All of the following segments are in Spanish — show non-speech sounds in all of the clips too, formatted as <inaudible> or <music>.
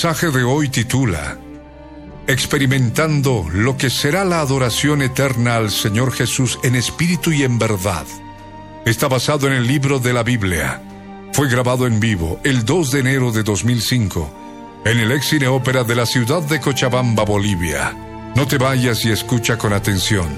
Mensaje de hoy titula Experimentando lo que será la adoración eterna al Señor Jesús en espíritu y en verdad. Está basado en el libro de la Biblia. Fue grabado en vivo el 2 de enero de 2005 en el ex cine ópera de la ciudad de Cochabamba, Bolivia. No te vayas y escucha con atención.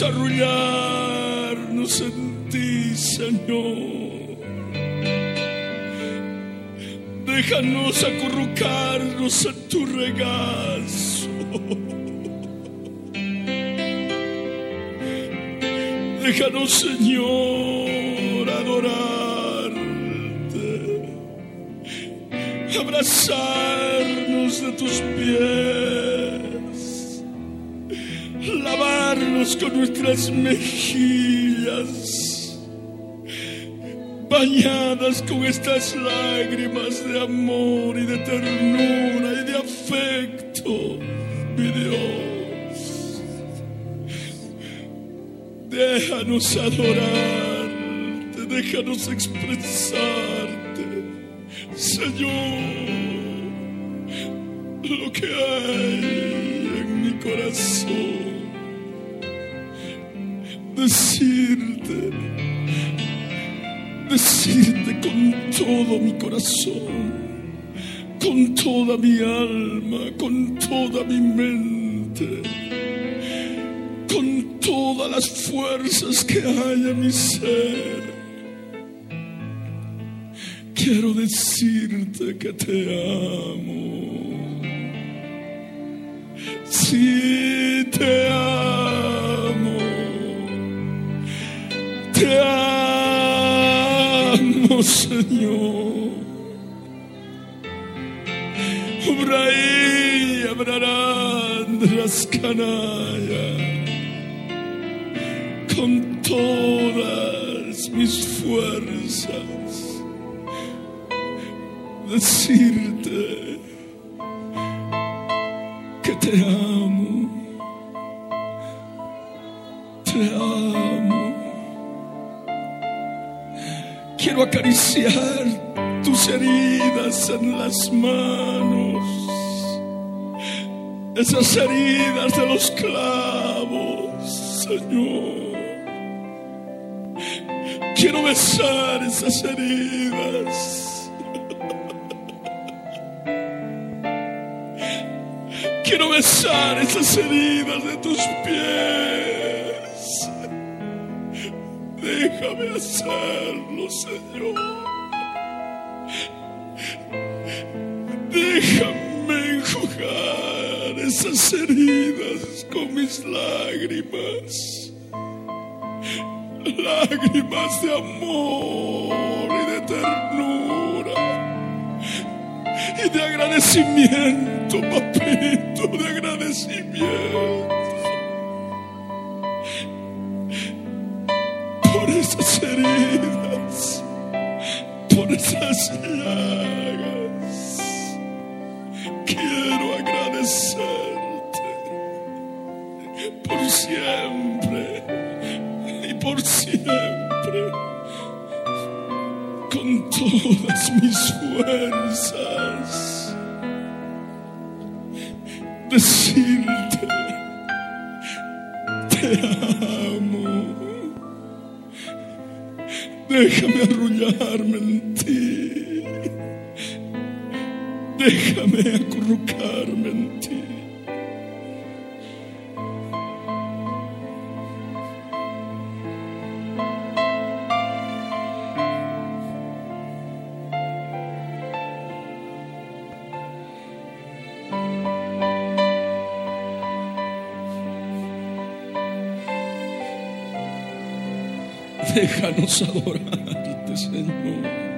Déjanos arrullarnos en ti, Señor. Déjanos acurrucarnos en tu regazo. Déjanos, Señor, adorarte. Abrazarnos de tus pies. Lavarnos con nuestras mejillas bañadas con estas lágrimas de amor y de ternura y de afecto, mi Dios. Déjanos adorarte, déjanos expresarte, Señor, lo que hay en mi corazón. Decirte con todo mi corazón, con toda mi alma, con toda mi mente, con todas las fuerzas que hay en mi ser. Quiero decirte que te amo. Sí, te amo. Señor. Ubraí, Abrarán, canalla con todas mis fuerzas, decirte Quiero acariciar tus heridas en las manos, esas heridas de los clavos, Señor. Quiero besar esas heridas. Quiero besar esas heridas de tus pies. Déjame hacerlo, Señor. Déjame enjugar esas heridas con mis lágrimas. Lágrimas de amor y de ternura. Y de agradecimiento, papito, de agradecimiento. Llagas quiero agradecerte por siempre y por siempre con todas mis fuerzas. Decirte te amo déjame arrullarme en ti Déjame acurrucarme en ti. Déjanos adorarte, Señor.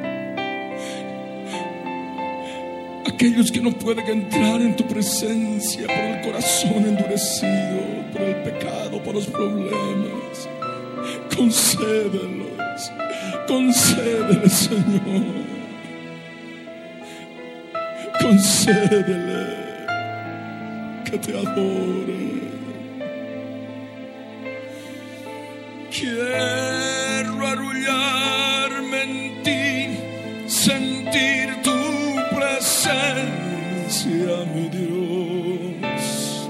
Aquellos que no pueden entrar en tu presencia por el corazón endurecido, por el pecado, por los problemas. Concédelos, concédele, Señor. Concédele que te adore. Quiero mi Dios.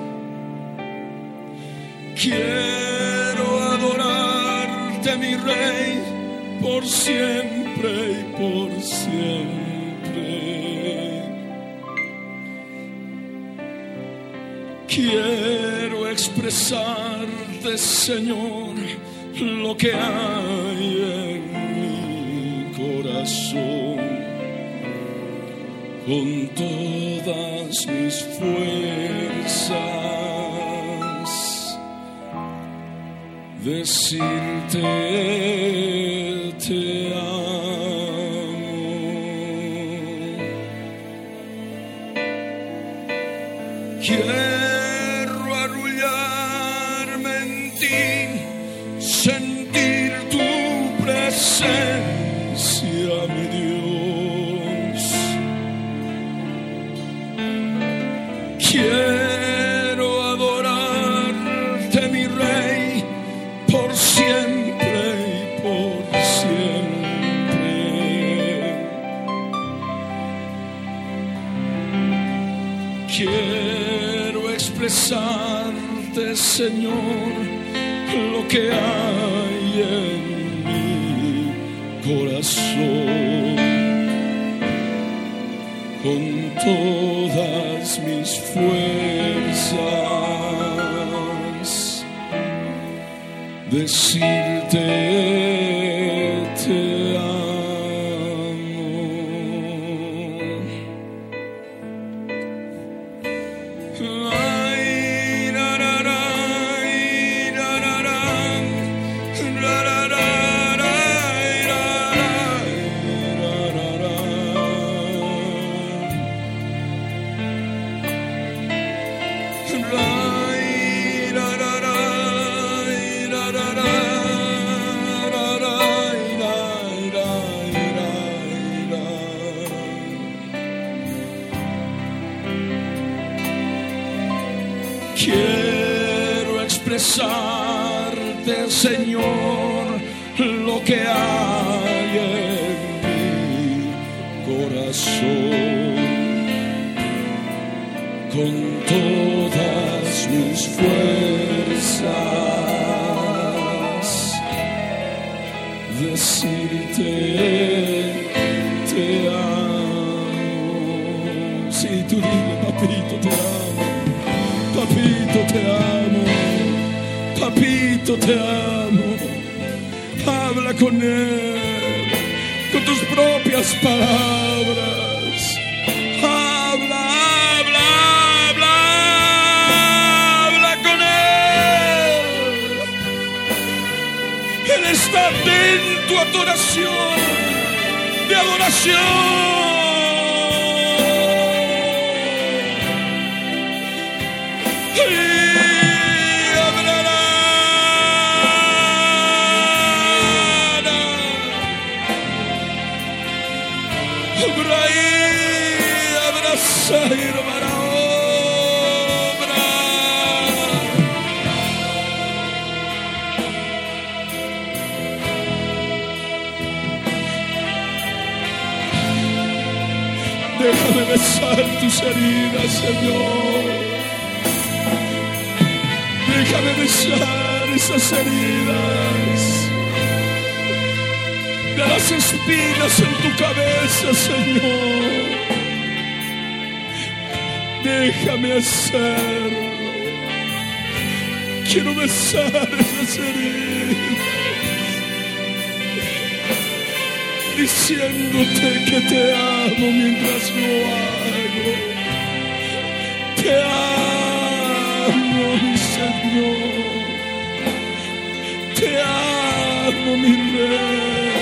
Quiero adorarte, mi Rey, por siempre y por siempre. Quiero expresarte, Señor, lo que hay en mi corazón con todas mis fuerzas. Decirte te te amo. Habla con Él, con tus propias palabras. Habla, habla, habla, habla con Él. Él está atento a tu oración, de adoración. Heridas, Señor. Déjame besar esas heridas de las espinas en tu cabeza, Señor. Déjame hacerlo. Quiero besar esas heridas. Diciéndote que te amo mientras lo hago. Te amo, mi Señor. Te amo, mi Rey.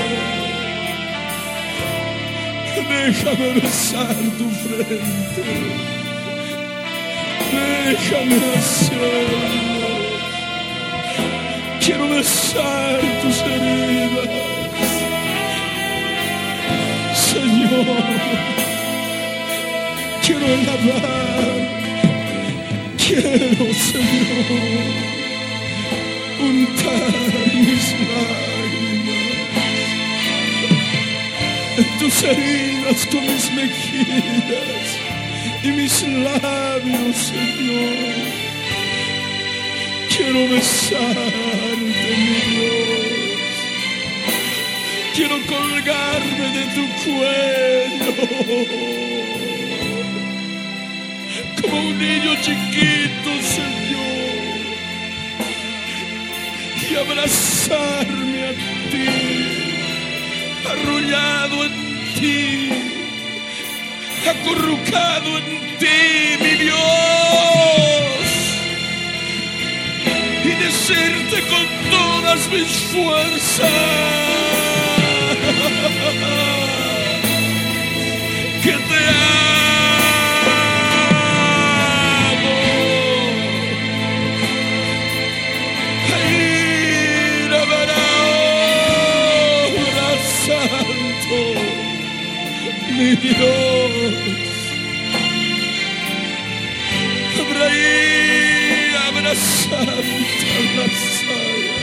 Déjame besar tu frente. Déjame hacerlo. Quiero besar tus heridas. Señor, quiero alabar. Quiero, Señor, untar mis lágrimas en tus heridas con mis mejillas y mis labios, Señor. Quiero besarte, mi Dios. Quiero colgarme de tu cuello como un niño chiquito, Señor, y abrazarme a ti, arrullado en ti, acurrucado en ti, mi Dios, y decirte con todas mis fuerzas que te amo. Mi Dios. Abraí, abrazante, abrazada.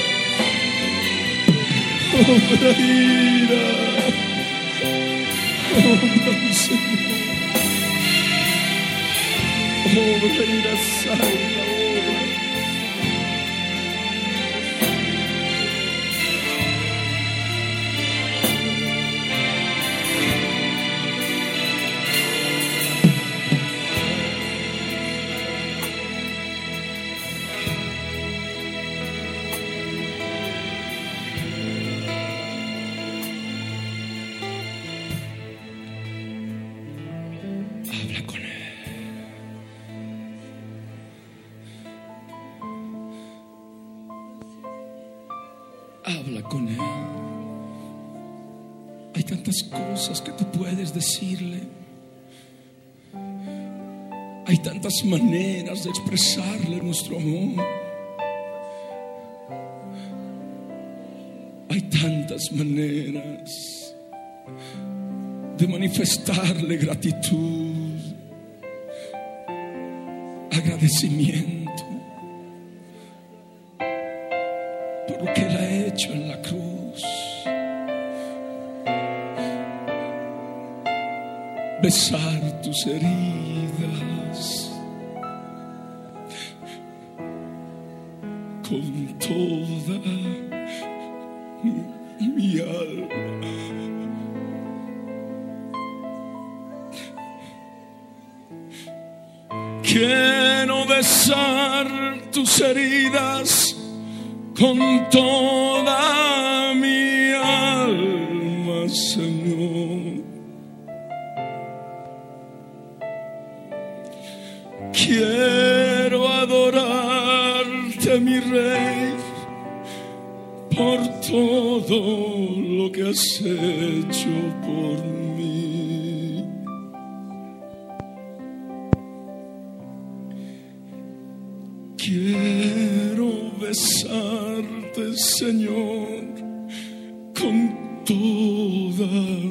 Obraíra, obra mi Señor. Obraíra, salva, tantas maneras de expresarle nuestro amor. Hay tantas maneras de manifestarle gratitud, agradecimiento por lo que Él ha hecho en la cruz. Besar tus heridas Quiero besar tus heridas con toda mi alma, Señor. Quiero adorarte, mi Rey, por todo lo que has hecho por mí. Señor, con toda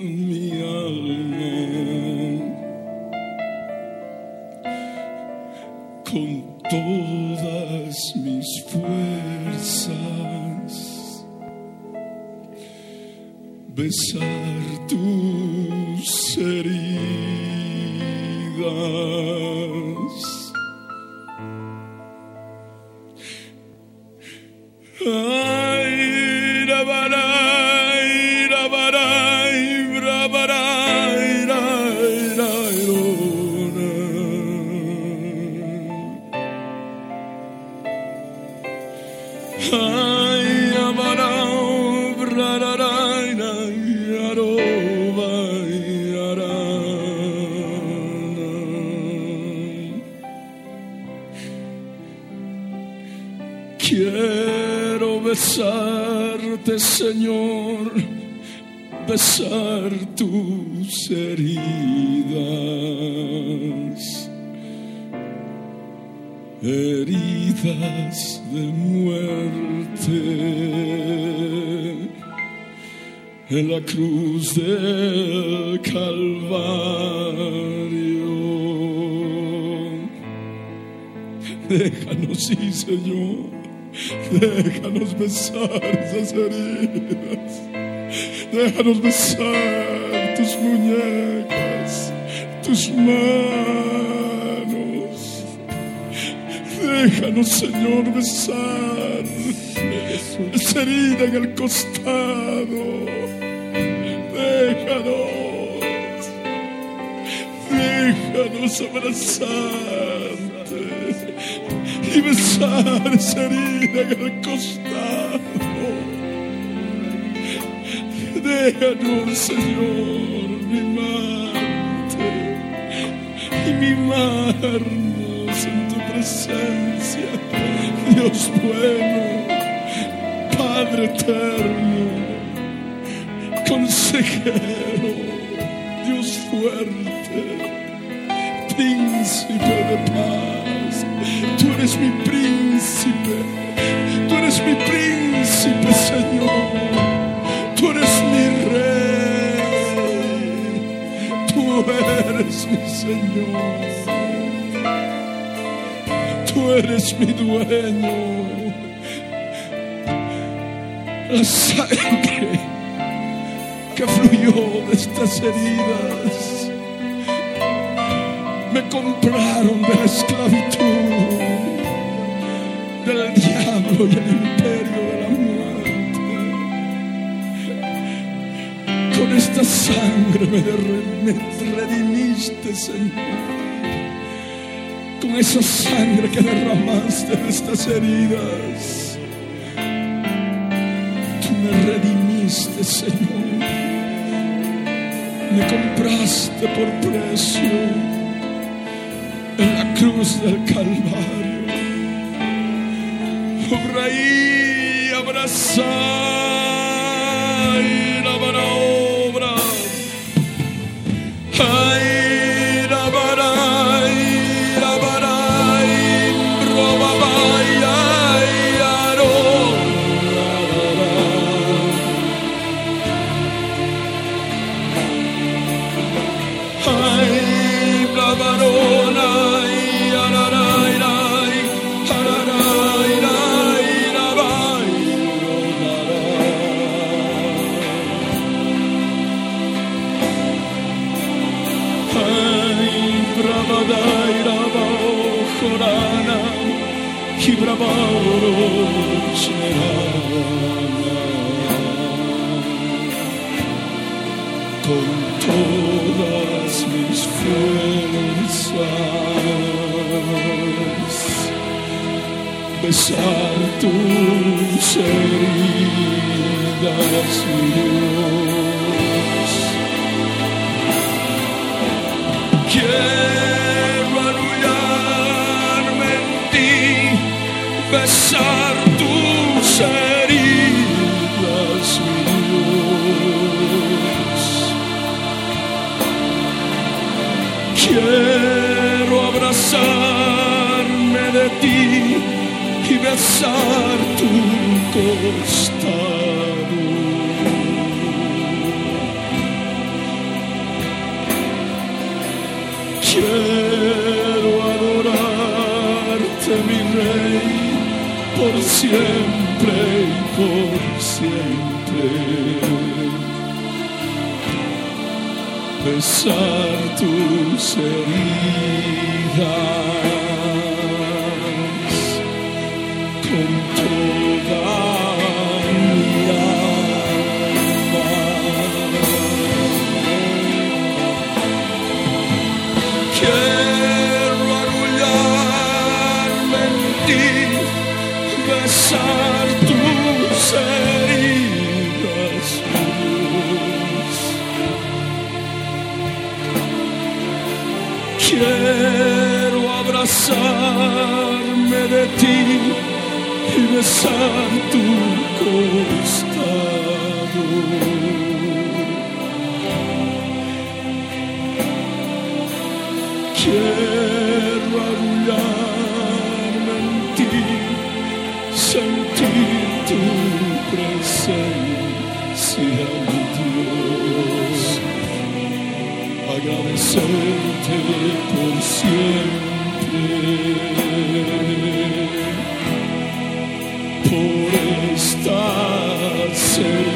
Señor, déjanos besar esas heridas, déjanos besar tus muñecas, tus manos. Déjanos, Señor, besar esa herida en el costado. Déjanos, déjanos abrazarte y besar esa herida en el costado. Déjanos, Señor, mimarte y mimarnos en tu presencia, Dios bueno, Padre eterno, consejero, Dios fuerte, eres mi príncipe, tú eres mi príncipe, Señor. Tú eres mi rey, tú eres mi Señor. Tú eres mi dueño. La sangre que fluyó de estas heridas me compraron de la esclavitud, y el imperio de la muerte. Con esta sangre me, me redimiste, Señor. Con esa sangre que derramaste de estas heridas, tú me redimiste, Señor. Me compraste por precio en la cruz del Calvario. Obra y abrazar la buena obra. Besar tus heridas, mi Dios. Quiero arrullarme en ti, besar besar tu costado. Quiero adorarte, mi rey, por siempre y por siempre. Besar tus heridas abrazarme de ti y besar tu costado. Quiero arrullarme en ti, sentir tu presencia, mi Dios. Agradecerte por siempre, estas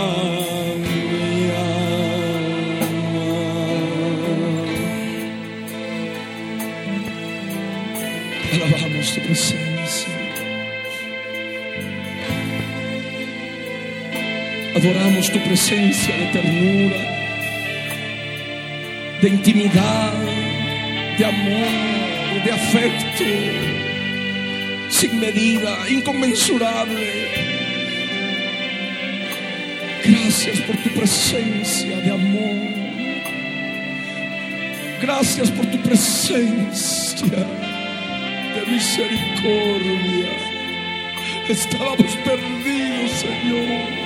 Adoramos tu presencia de ternura, de intimidad, de amor, de afecto, sin medida, inconmensurable. Gracias por tu presencia de amor. Gracias por tu presencia de misericordia. Estábamos perdidos, Señor.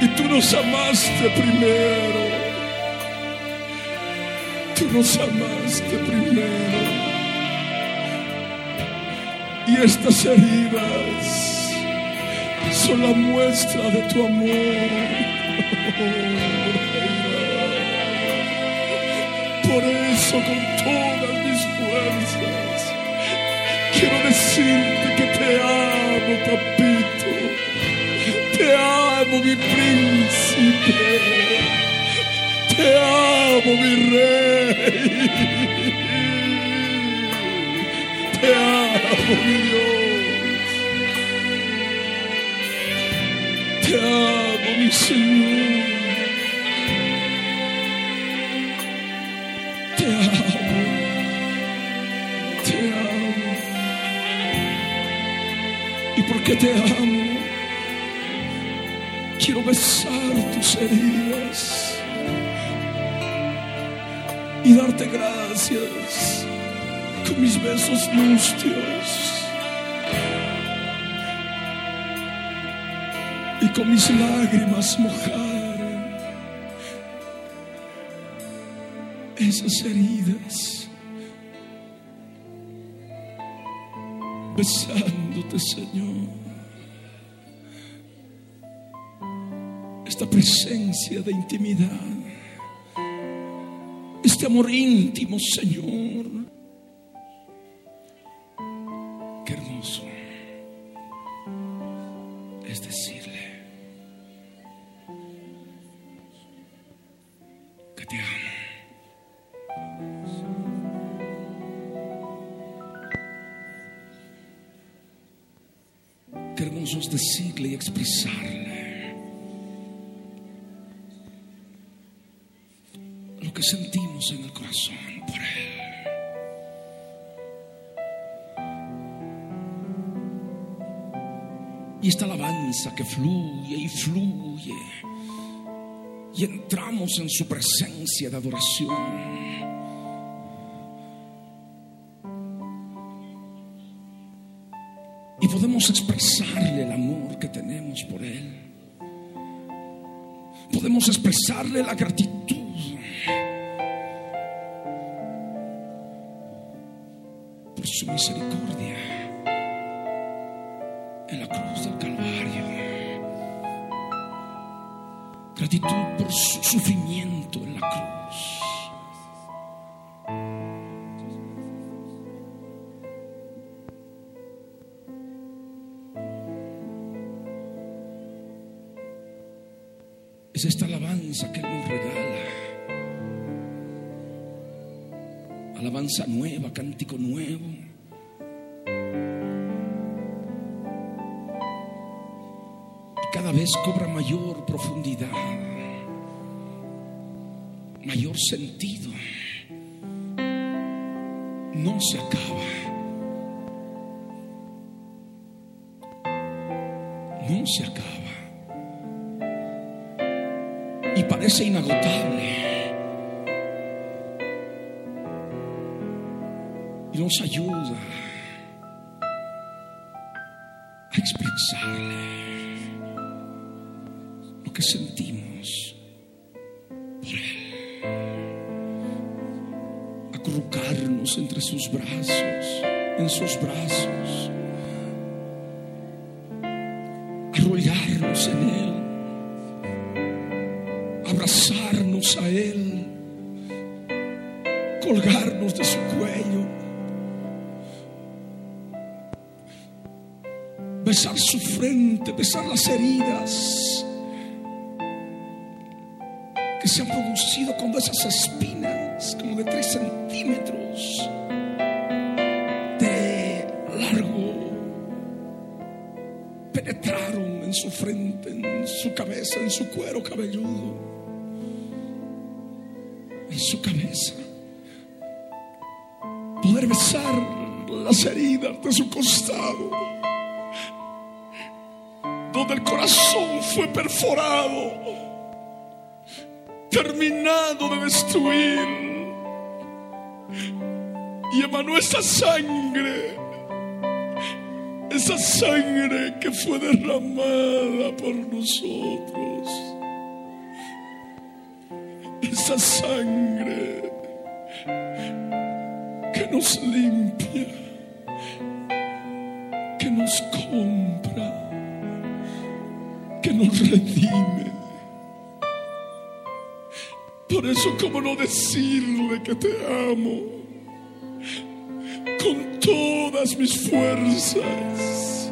Y tú nos amaste primero. Tú nos amaste primero. Y estas heridas son la muestra de tu amor. Por eso con todas mis fuerzas quiero decirte que te amo, papito. Amo, mi príncipe. Te amo, mi rey. Te amo, mi Dios. Te amo, mi Señor. Te amo. Te amo. Y porque te amo, quiero besar tus heridas y darte gracias con mis besos mustios. y con mis lágrimas mojar esas heridas, besándote, Señor. Presencia de intimidad, este amor íntimo, Señor. Qué hermoso es decirle que te amo. Qué hermoso es decirle y expresarle lo que sentimos en el corazón por él. Y esta alabanza que fluye y fluye. Y entramos en su presencia de adoración. Y podemos expresarle el amor que tenemos por Él. Podemos expresarle la gratitud. Por su misericordia en la cruz del Calvario. Gratitud por su sufrimiento en la cruz. Es esta alabanza que nos regala. Alabanza nueva, cántico nuevo. cada vez cobra mayor profundidad, mayor sentido. No se acaba. No se acaba. Y parece inagotable. Nos ayuda a expresarle lo que sentimos por Él. Acurrucarnos entre sus brazos, en sus brazos. Heridas que se han producido cuando esas espinas, como de tres centímetros de largo, penetraron en su frente, en su cabeza, en su cuero cabelludo, donde el corazón fue perforado terminado de destruir. Y emanó esa sangre, esa sangre que fue derramada por nosotros. Esa sangre que nos limpia, que nos nos redime. Por eso, ¿cómo no decirle que te amo? Con todas mis fuerzas.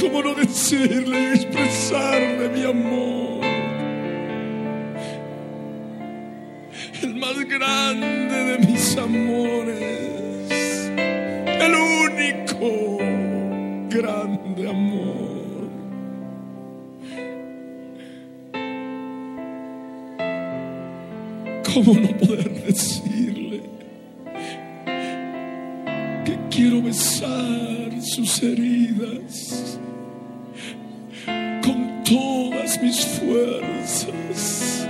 ¿Cómo no decirle y expresarle mi amor? El más grande de mis amores. El único grande amor. ¿Cómo no poder decirle que quiero besar sus heridas con todas mis fuerzas?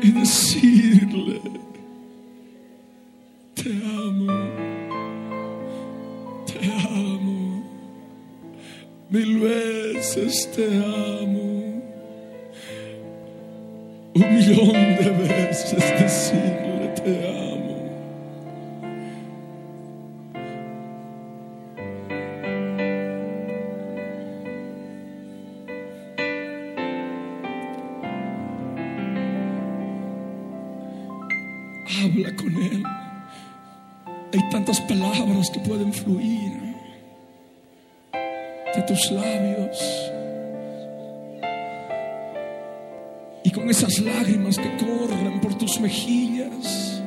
Y decirle, te amo, te amo. mil veces te amo. Un millón de veces decirle te amo. Habla con Él. Hay tantas palabras que pueden fluir de tus labios. Y con esas lágrimas que corren por tus mejillas.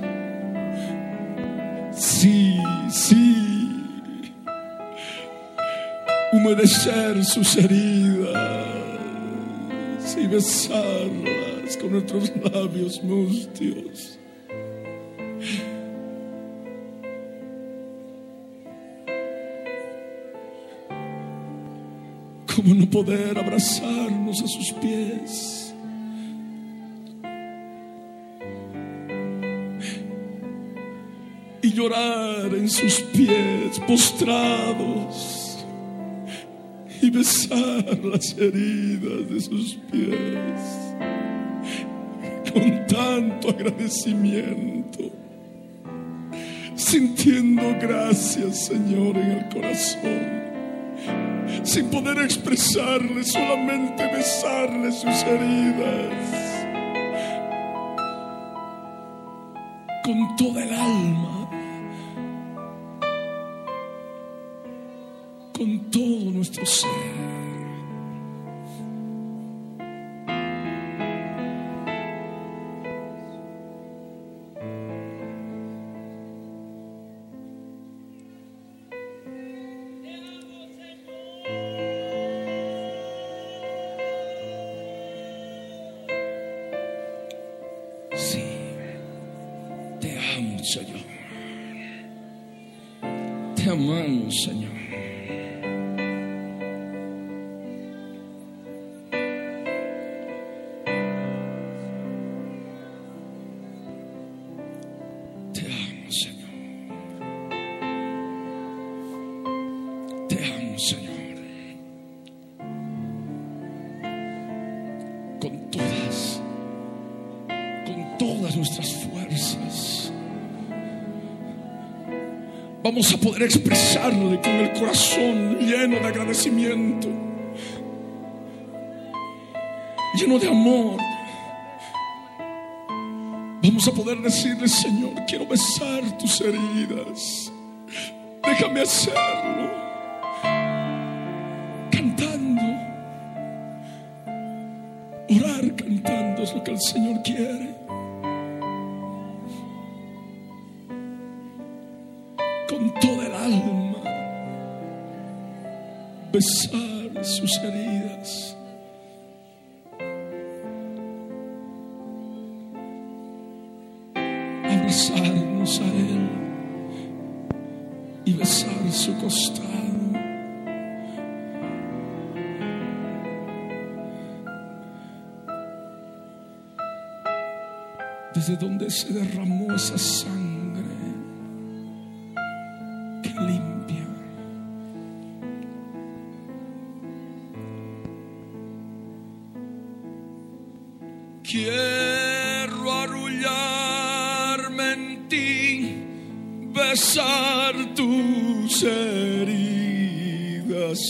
Sí, sí. Humedecer sus heridas y besarlas con nuestros labios mustios. ¿Cómo no poder abrazarnos a sus pies? Llorar en sus pies postrados y besar las heridas de sus pies con tanto agradecimiento, sintiendo gracias Señor en el corazón sin poder expresarle, solamente besarle sus heridas. Con toda el alma, con todo nuestro ser. Vamos a poder expresarle con el corazón lleno de agradecimiento, lleno de amor. Vamos a poder decirle, Señor, quiero besar tus heridas. Déjame hacerlo. Besar sus heridas. Abrazarnos a Él. Y besar su costado. desde donde se derramó esa sangre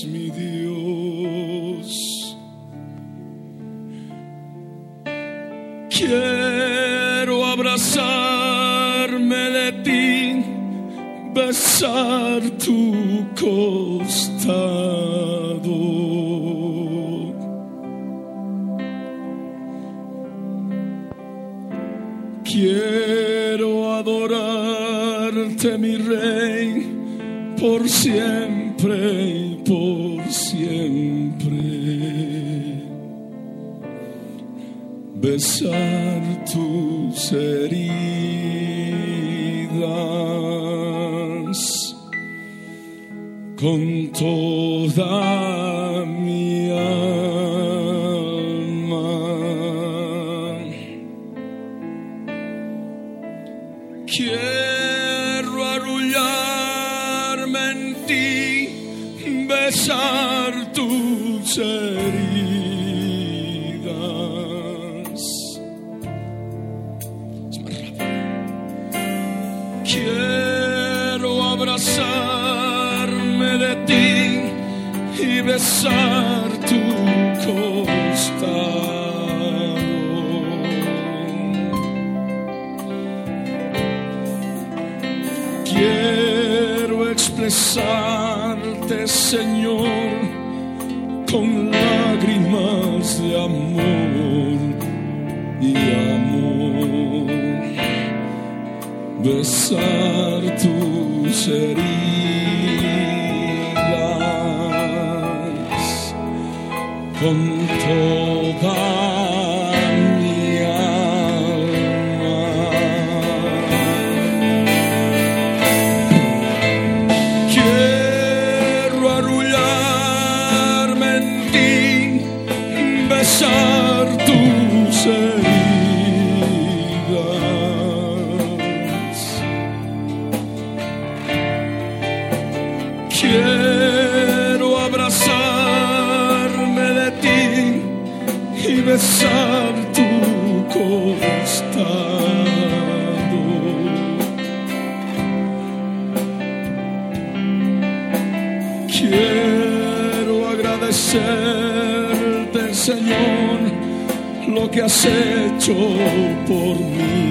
mi Dios. Quiero abrazarme de ti, besar tu costado. Quiero adorarte, mi rey, por siempre y por siempre. Besar tus heridas con toda besar tu costado. Quiero expresarte, Señor, con lágrimas de amor y amor. Besar tus heridas come que has hecho por mí.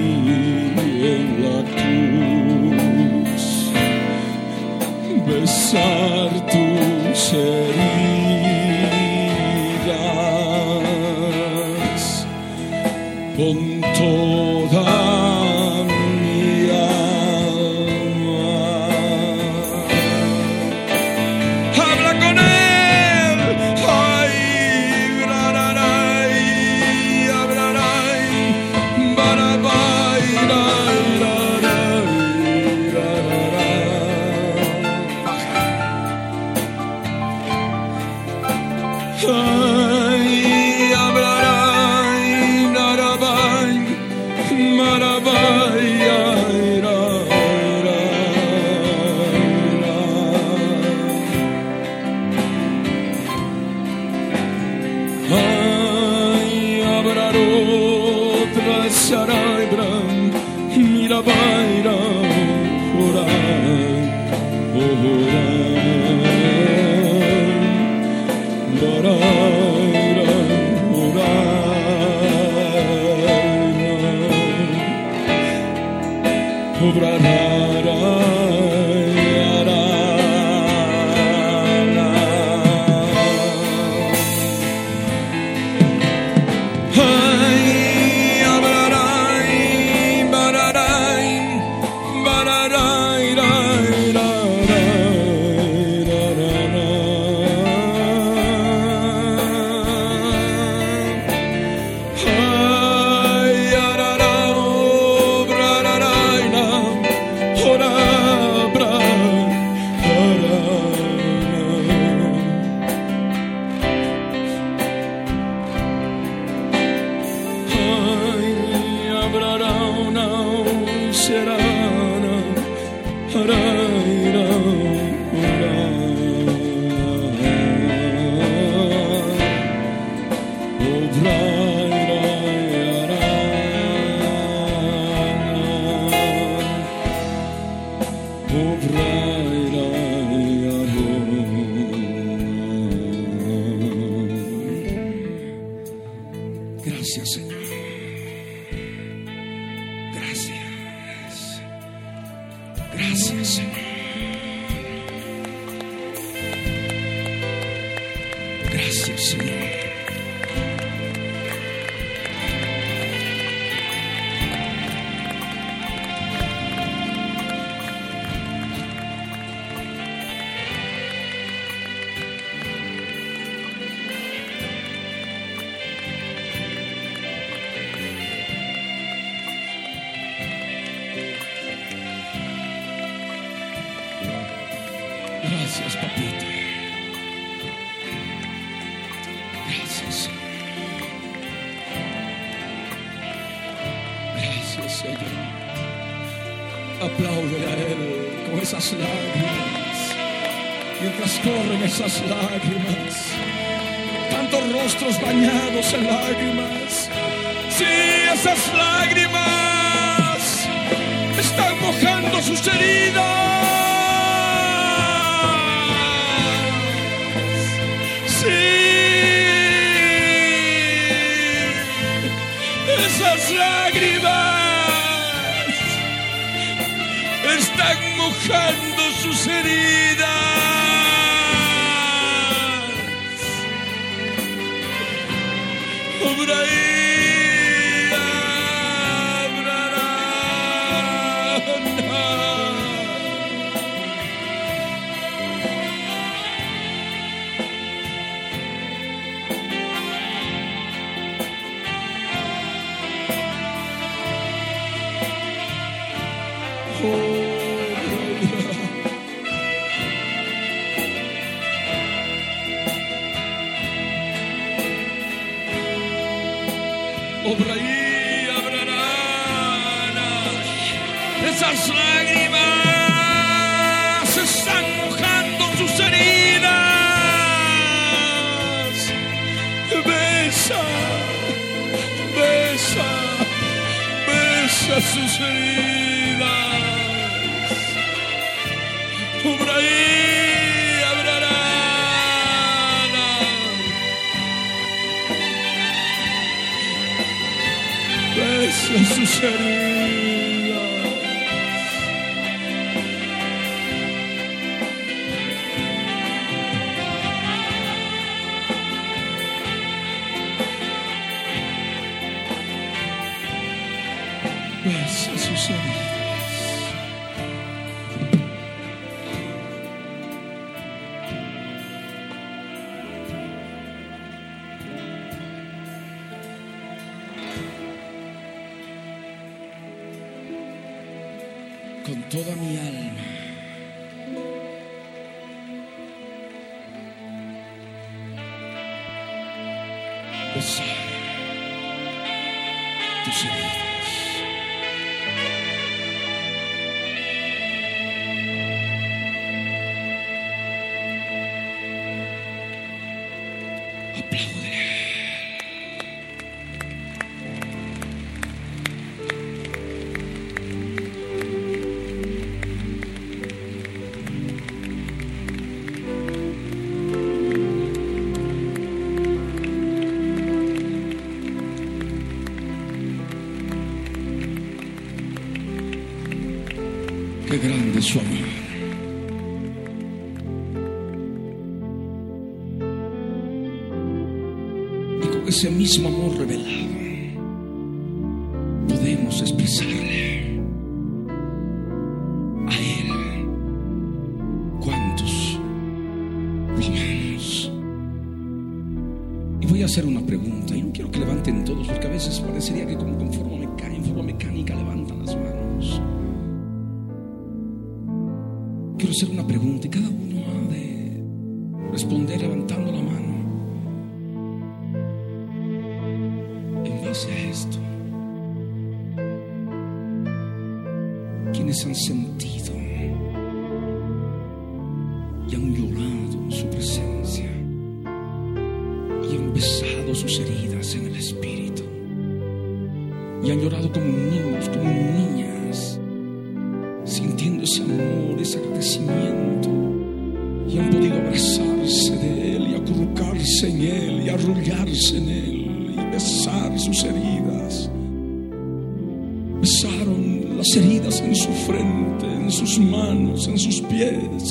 的血，都是你。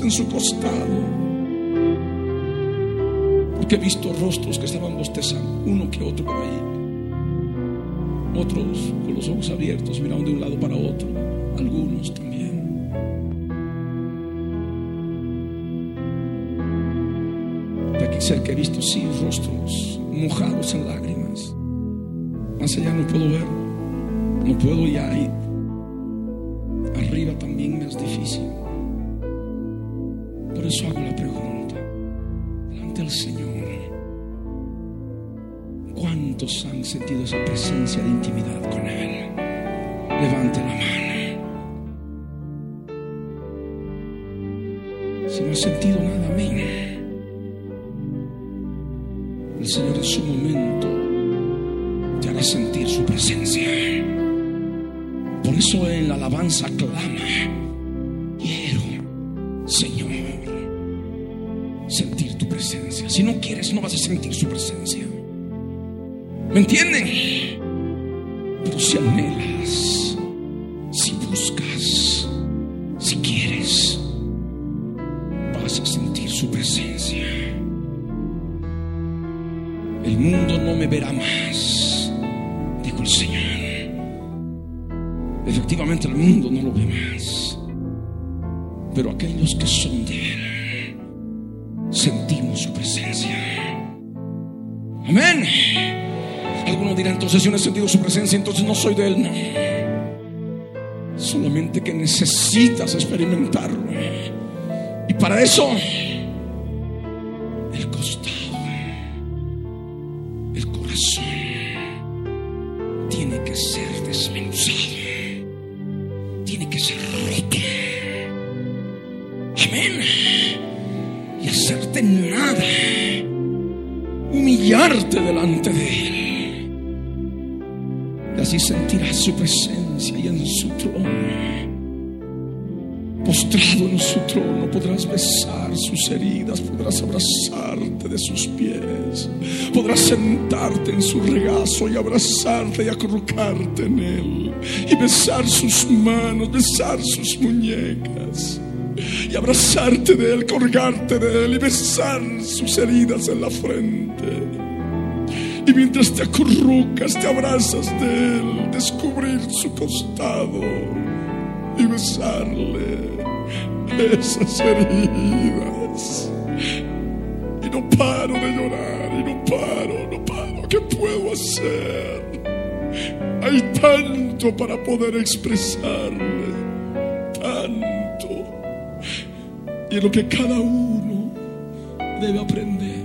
en su costado, porque he visto rostros que estaban bostezando, uno que otro por ahí, otros con los ojos abiertos, mirando de un lado para otro, algunos también. que he visto sí rostros mojados en lágrimas. Más allá no puedo ver, no puedo ya ir sentido esa presencia de intimidad con Él? Levante la mano. Si no has sentido nada, amén. El Señor en su momento te hará sentir su presencia. Por eso en la alabanza clama. Quiero, Señor, sentir tu presencia. Si no quieres, no vas a sentir su presencia. ¿Me entiendes? Entonces yo no he sentido su presencia, entonces no soy de Él. Solamente que necesitas experimentarlo. Y para eso, el costado, el corazón, tiene que ser desmenuzado. Tiene que ser roto. Amén. Y hacerte nada. Humillarte delante de Él. Y así sentirás su presencia y en su trono. Postrado en su trono podrás besar sus heridas, podrás abrazarte de sus pies, podrás sentarte en su regazo y abrazarte y acurrucarte en él, y besar sus manos, besar sus muñecas, y abrazarte de él, colgarte de él y besar sus heridas en la frente. Y mientras te acurrucas, te abrazas de él, descubrir su costado y besarle esas heridas. Y no paro de llorar, y no paro, no paro. ¿Qué puedo hacer? Hay tanto para poder expresarle, tanto. Y lo que cada uno debe aprender.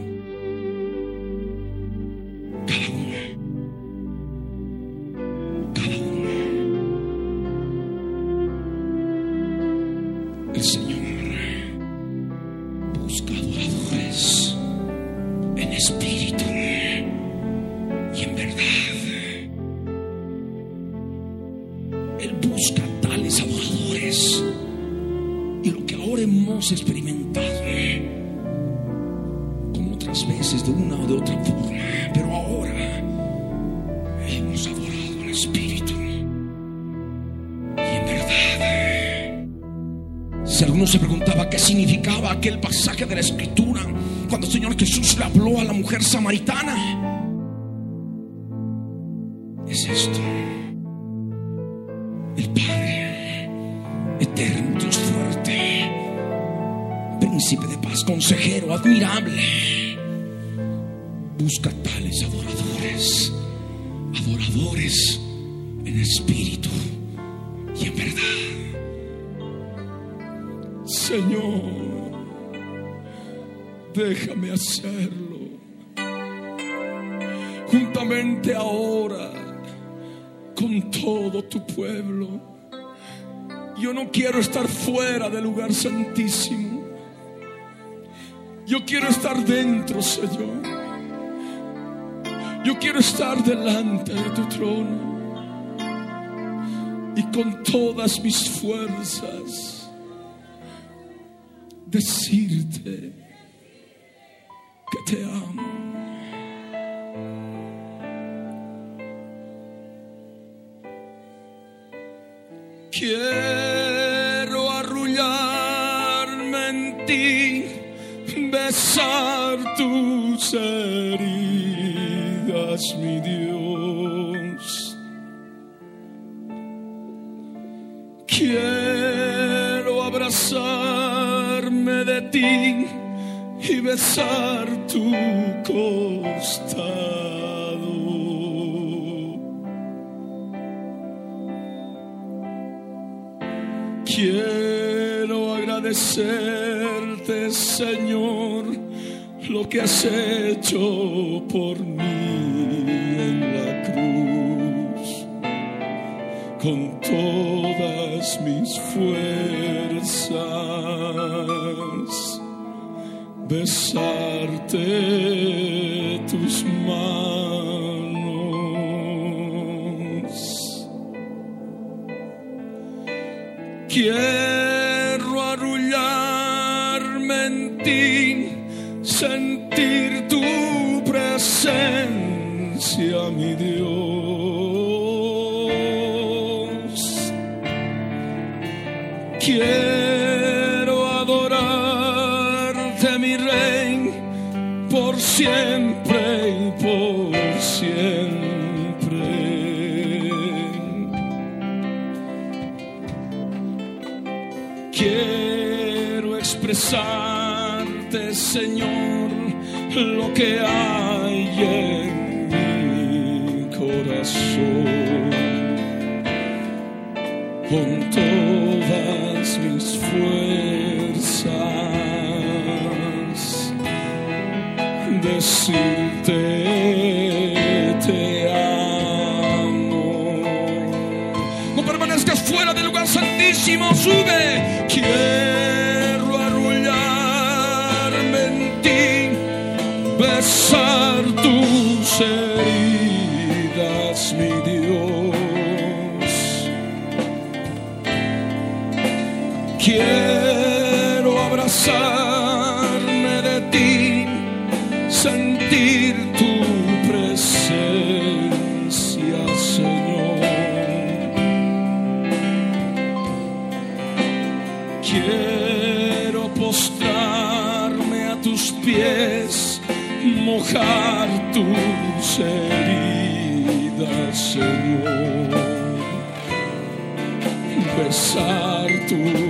Tu pueblo. Yo no quiero estar fuera del lugar santísimo. Yo quiero estar dentro, Señor. Yo quiero estar delante de tu trono. Y con todas mis fuerzas decirte que te amo. Quiero arrullarme en ti, besar tus heridas, mi Dios. Quiero abrazarme de ti y besar tu costado. Quiero agradecerte, Señor, lo que has hecho por mí en la cruz. Con todas mis fuerzas besarte tus manos. Quiero arrullarme en ti, sentir tu presencia, mi Dios. Quiero adorarte, mi Rey, por siempre que hay en mi corazón con todas mis fuerzas. Decirte te amo. No permanezcas fuera del lugar santísimo, sube. Besar tus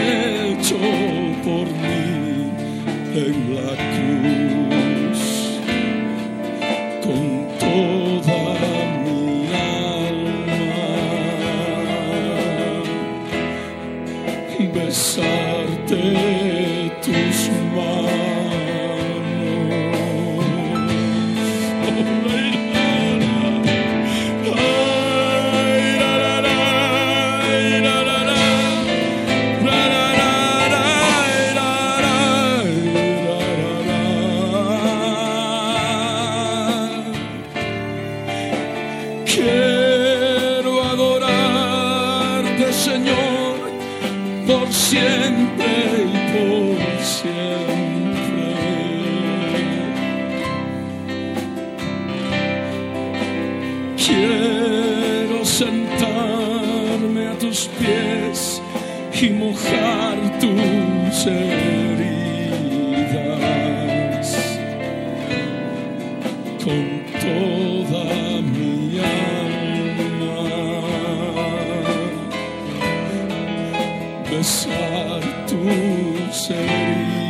lo Besar tus heridas.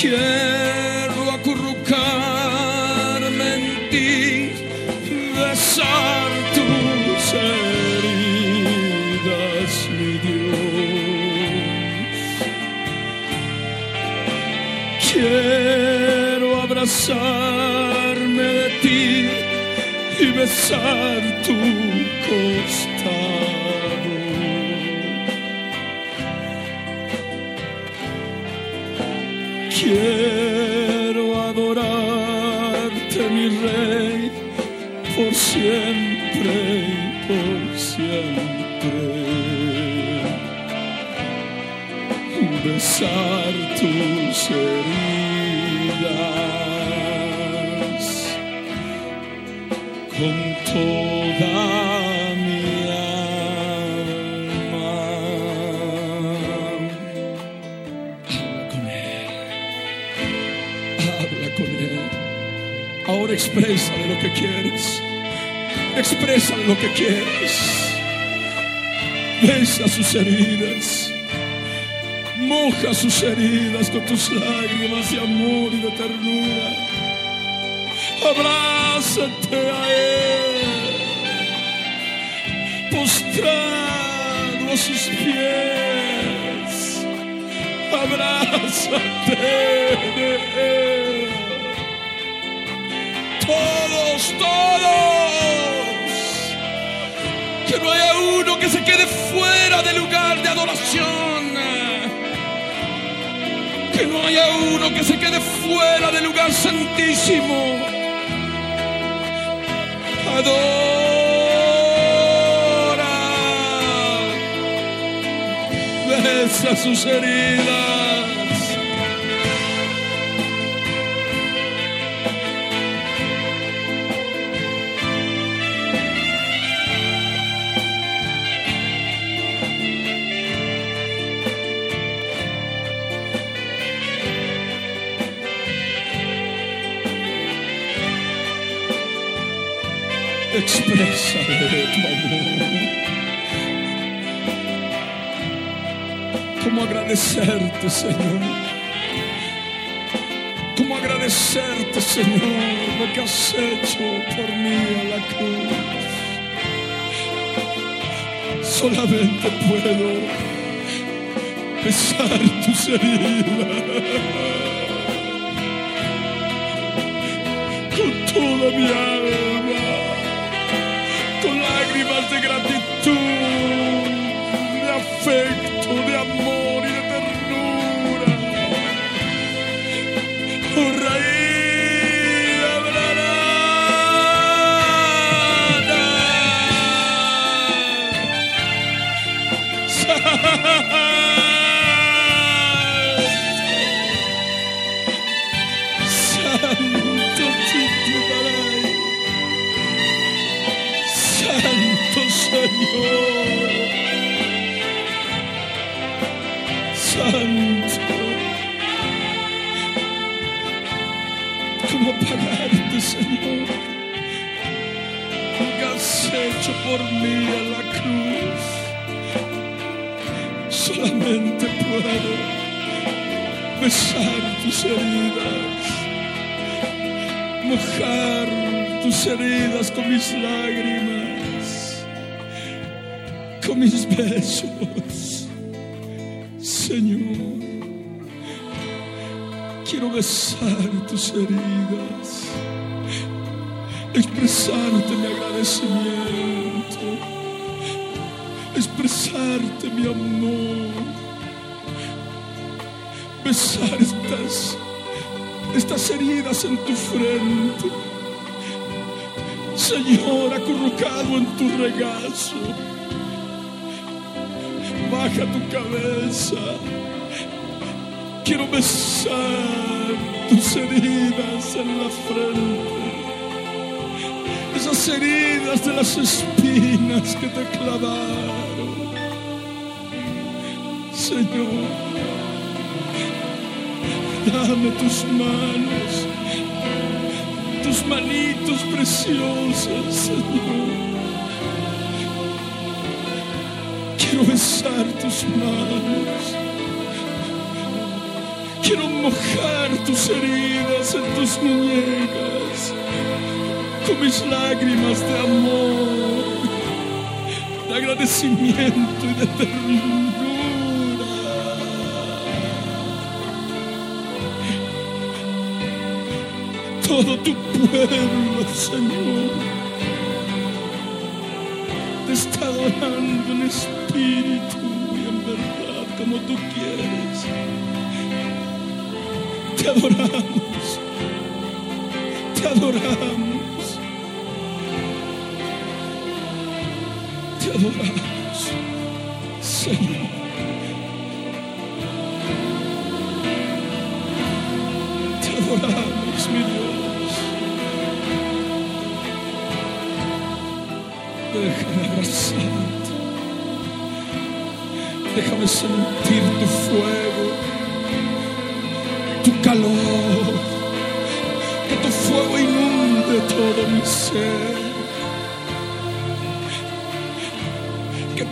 Quiero acurrucarme en ti, besar tus heridas, mi Dios. Quiero ti besar tu costado. Quiero adorarte, mi rey, por siempre y por siempre. Besar exprésale lo que quieres. Exprésale lo que quieres. Besa sus heridas. Moja sus heridas con tus lágrimas de amor y de ternura. Abrázate a Él. Postrado a sus pies. Abrázate de Él. Todos, todos. Que no haya uno que se quede fuera del lugar de adoración. Que no haya uno que se quede fuera del lugar santísimo. Adora. Besa sus heridas. ¿Cómo agradecerte, Señor? ¿Cómo agradecerte, Señor, lo que has hecho por mí en la cruz? Solamente puedo besar tus heridas con toda mi alma lágrimas de gratitud, de por mí en la cruz, solamente puedo besar tus heridas, mojar tus heridas con mis lágrimas, con mis besos. Señor, quiero besar tus heridas, expresarte mi agradecimiento, expresarte mi amor, besar estas, estas heridas en tu frente. Señor, acurrucado en tu regazo. Baja tu cabeza. Quiero besar tus heridas en la frente. Esas heridas de las espinas que te clavaron. Señor, dame tus manos tus manitos preciosas, Señor. Quiero besar tus manos. Quiero mojar tus heridas en tus muñecas con mis lágrimas de amor, de agradecimiento y de ternura. todo tu pueblo, Señor, te está adorando en espíritu y en verdad como tú quieres. Te adoramos, te adoramos, adoramos, Señor. Te adoramos, mi Dios. Déjame abrazarte. Déjame sentir tu fuego, tu calor. Que tu fuego inunde todo mi ser.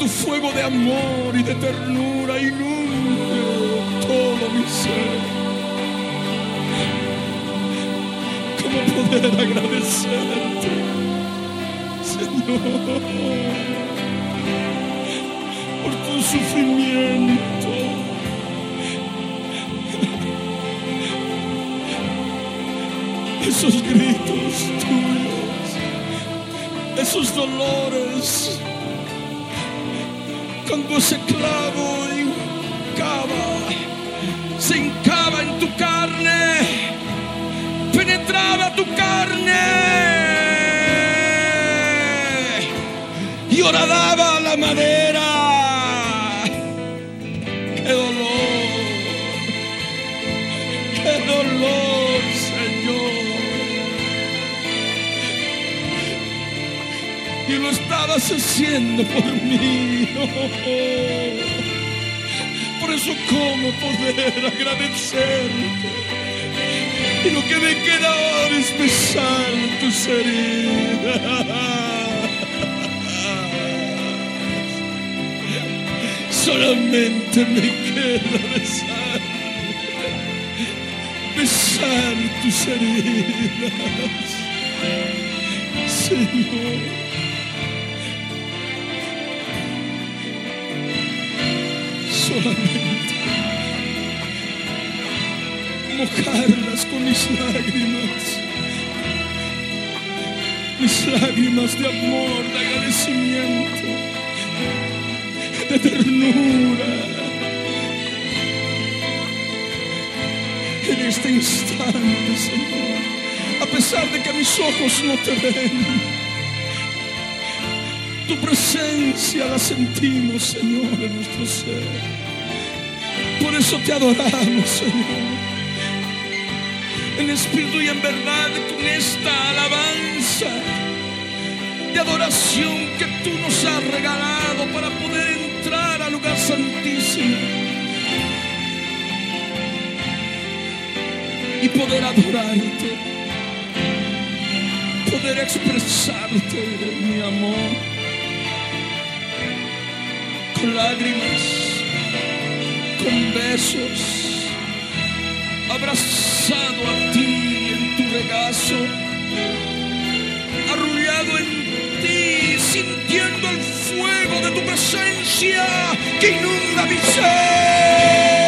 Tu fuego de amor y de ternura inunde todo mi ser. ¿Cómo poder agradecerte, Señor, por tu sufrimiento? Esos gritos tuyos, esos dolores, cuando estabas haciendo por mí. Por eso, ¿cómo poder agradecerte? Y lo que me queda ahora es besar tus heridas. Solamente me queda besar, besar tus heridas, Señor. Solamente <laughs> mojarlas con mis lágrimas, mis lágrimas de amor, de agradecimiento de ternura. En este instante, Señor, a pesar de que mis ojos no te ven, tu presencia la sentimos, Señor, en nuestro ser. Por eso te adoramos, Señor. En espíritu y en verdad, con esta alabanza de adoración que tú nos has regalado para poder entrar al lugar santísimo y poder adorarte, poder expresarte mi amor con lágrimas, con besos, abrazado a ti en tu regazo arrullado en ti, sintiendo el fuego de tu presencia que inunda mi ser.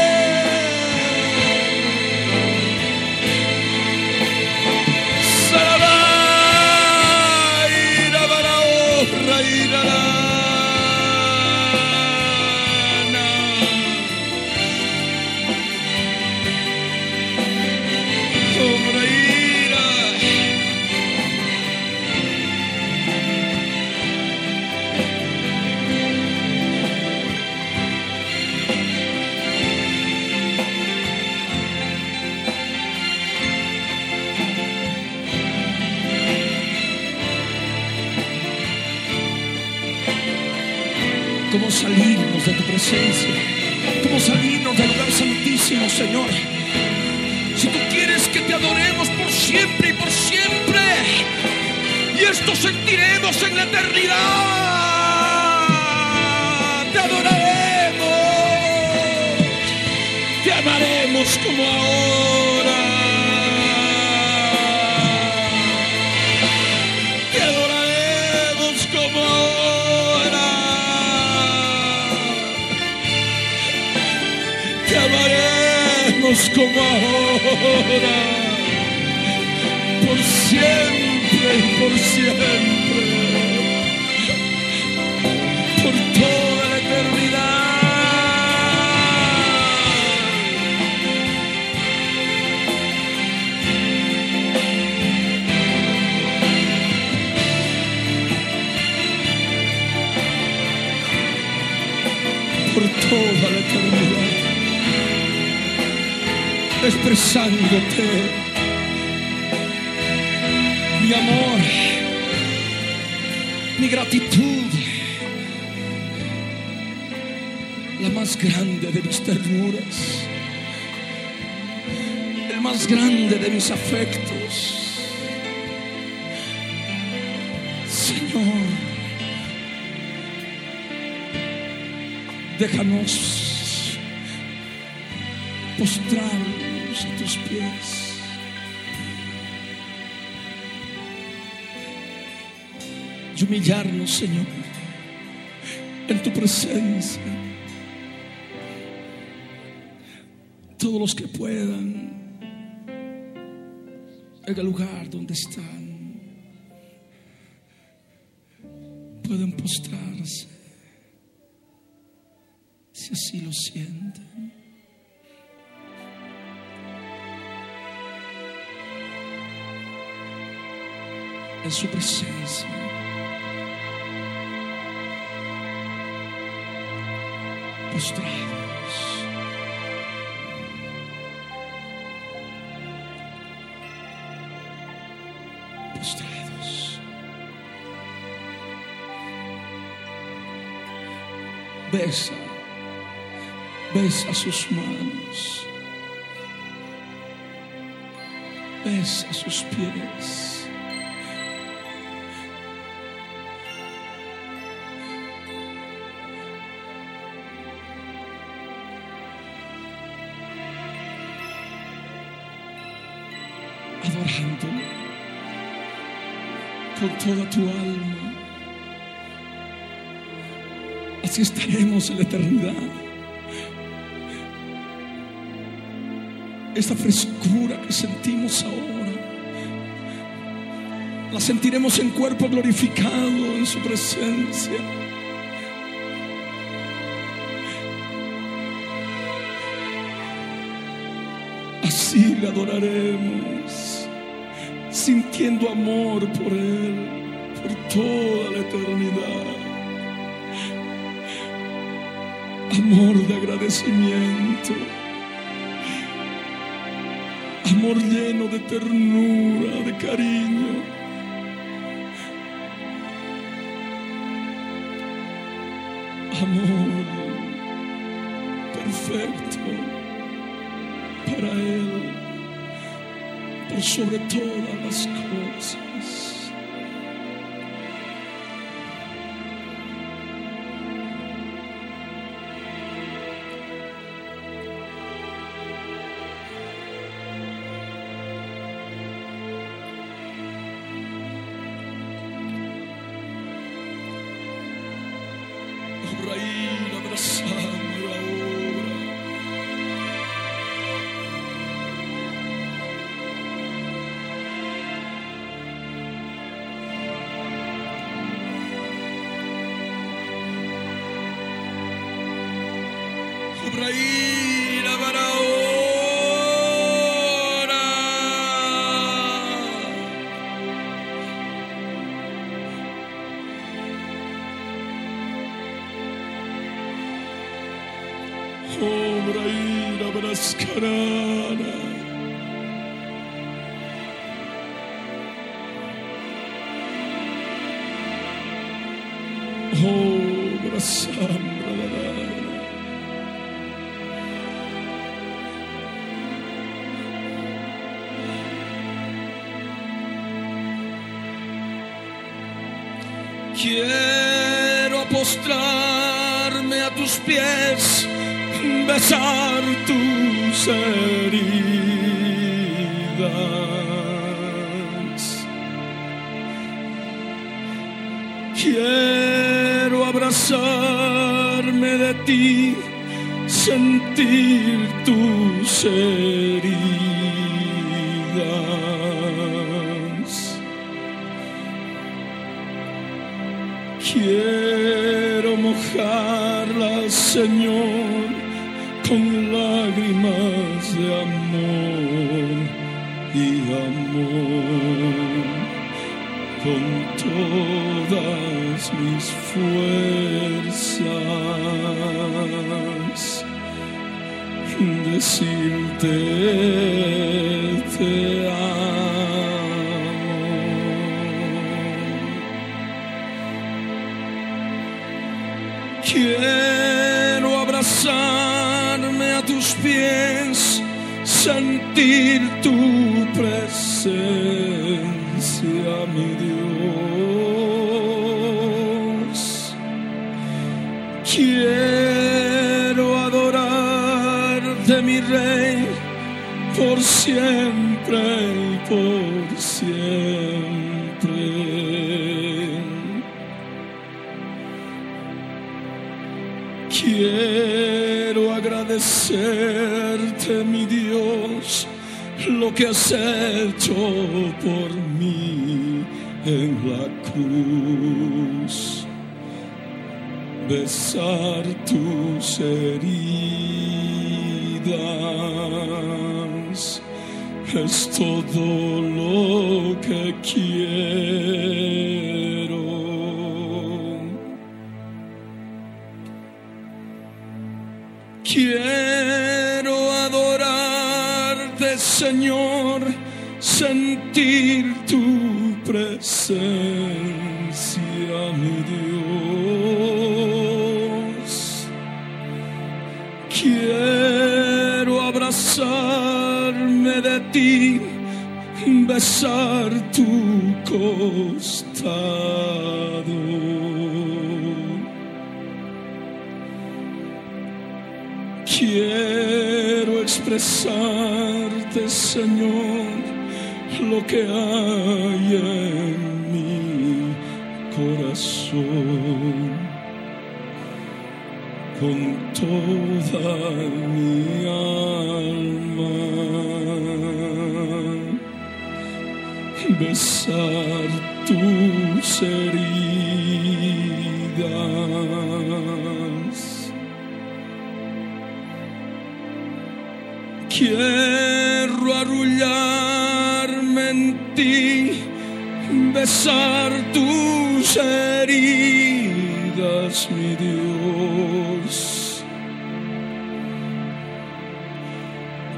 Presencia, cómo salirnos del lugar santísimo, Señor. Si tú quieres que te adoremos por siempre y por siempre, y esto sentiremos en la eternidad, te adoraremos, te amaremos como ahora. Como ahora. Por siempre y por siempre. Por toda la eternidad. por toda la eternidad, expresándote mi amor, mi gratitud, la más grande de mis ternuras, el más grande de mis afectos. Señor, déjanos postrarnos a pies. y humillarnos, Señor, en tu presencia. Todos los que puedan, en el lugar donde están, pueden postrarse, si así lo sienten. En su presencia. postrados. Postrados. Besa, besa sus manos. Besa sus pies. Toda tu alma. Así estaremos en la eternidad. Esta frescura que sentimos ahora, la sentiremos en cuerpo glorificado en su presencia. Así le adoraremos, sintiendo amor por Él, toda la eternidad. Amor de agradecimiento, amor lleno de ternura, de cariño. Amor perfecto para Él por sobre todas las cosas. Quiero postrarme a tus pies, besar tus heridas. Quiero abrazarme de ti, sentir tus heridas. Señor, con lágrimas de amor y amor, con todas mis fuerzas. Decirte te lanzarme a tus pies, sentir tu presencia, mi Dios. Quiero adorarte, mi Rey, por siempre y por agradecerte, mi Dios, lo que has hecho por mí en la cruz. Besar tus heridas es todo lo que quiero. Quiero adorarte, Señor, sentir tu presencia, mi Dios. Quiero abrazarme de ti, besar tu costado. Expresarte, Señor, lo que hay en mi corazón. Con toda mi alma, besar tus heridas. Quiero arrullarme en ti, besar tus heridas, mi Dios.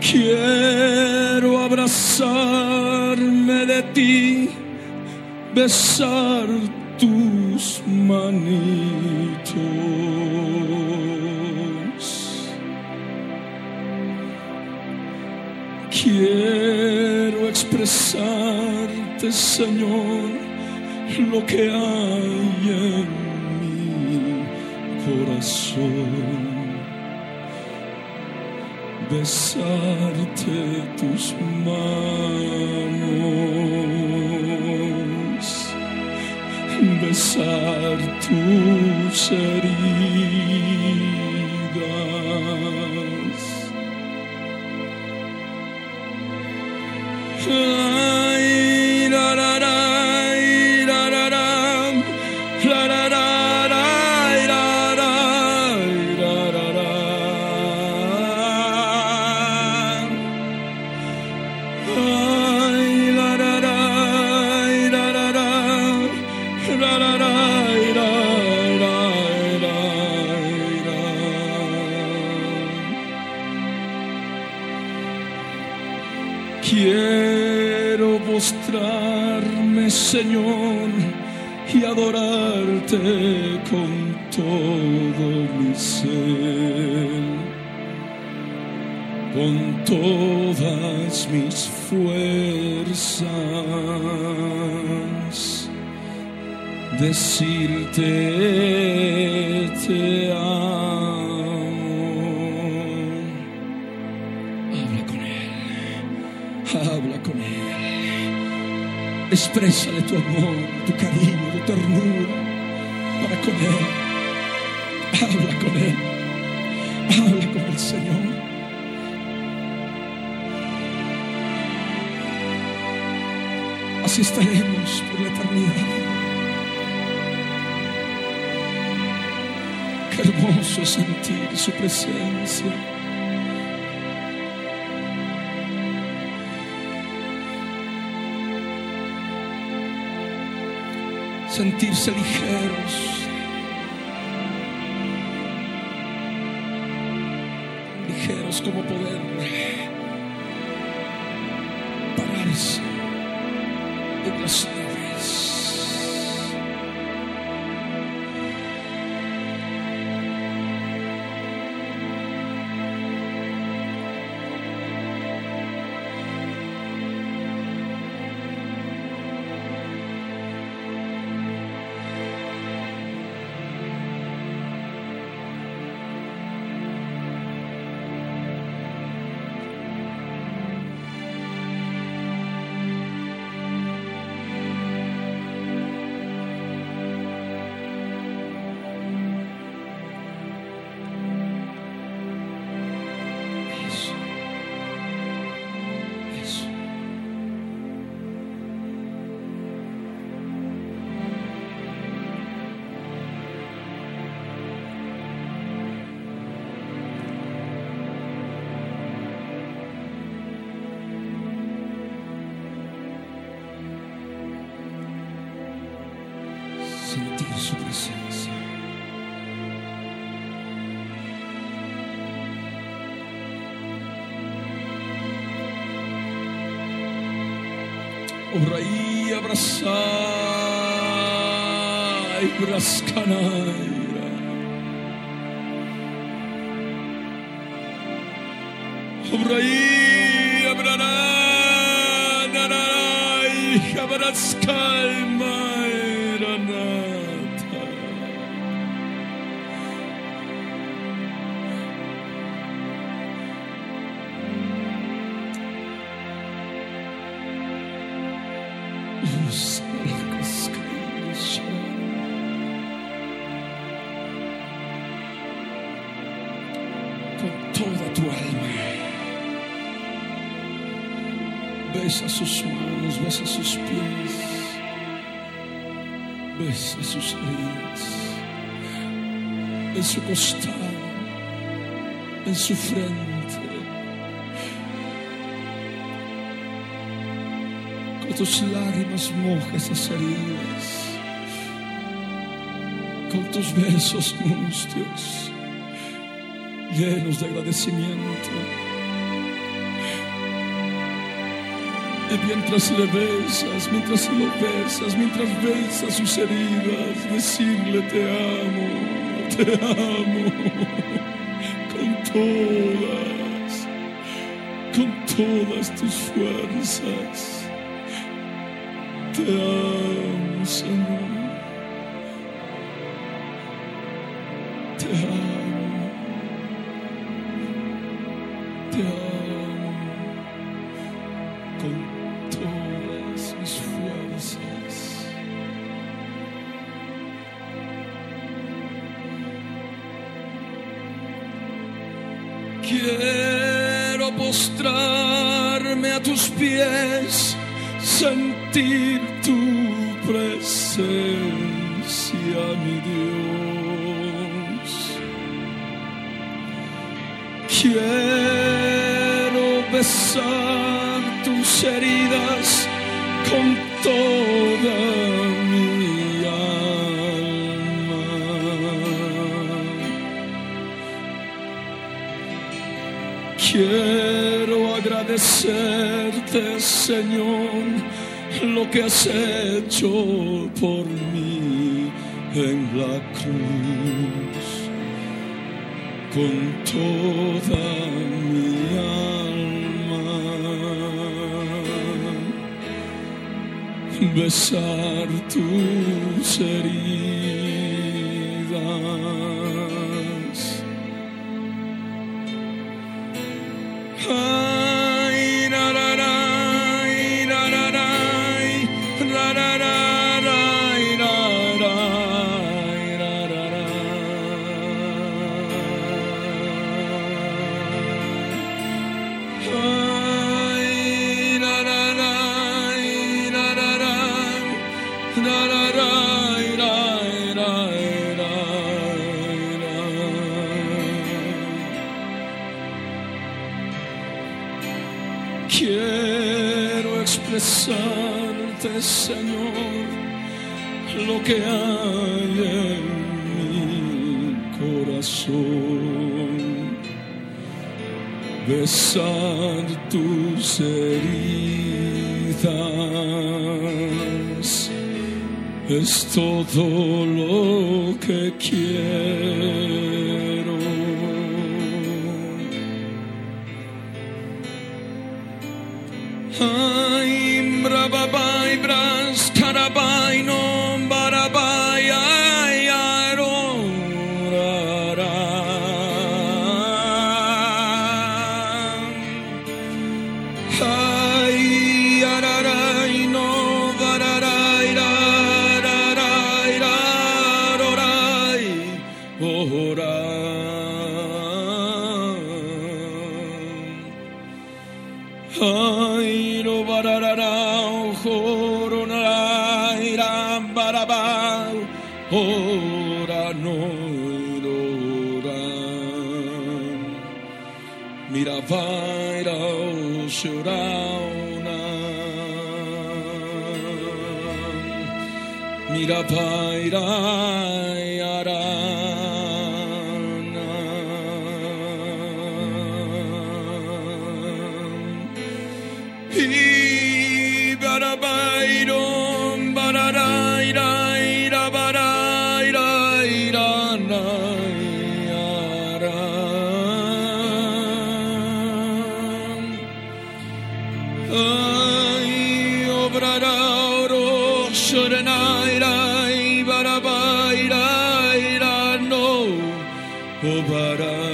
Quiero abrazarme de ti, besar tus manitos. Quiero expresarte, Señor, lo que hay en mi corazón. Besarte tus manos, besar tus heridas. Hmm. Quiero postrarme, Señor, y adorarte con todo mi ser, con todas mis fuerzas. Decirte te. Exprésale tu amor, tu cariño, tu ternura para con Él. Habla con Él. Habla con el Señor. Así estaremos por la eternidad. Qué hermoso sentir su presencia. Sentirse ligeros. su frente. Con tus lágrimas moja esas heridas. Con tus besos mustios, llenos de agradecimiento. Y mientras le besas, mientras lo besas, mientras besas sus heridas, decirle te amo, te amo todas, con todas tus fuerzas. Te amo, Señor. agradecerte, Señor, lo que has hecho por mí en la cruz. Con toda mi alma, besar tus heridas Oh, but I.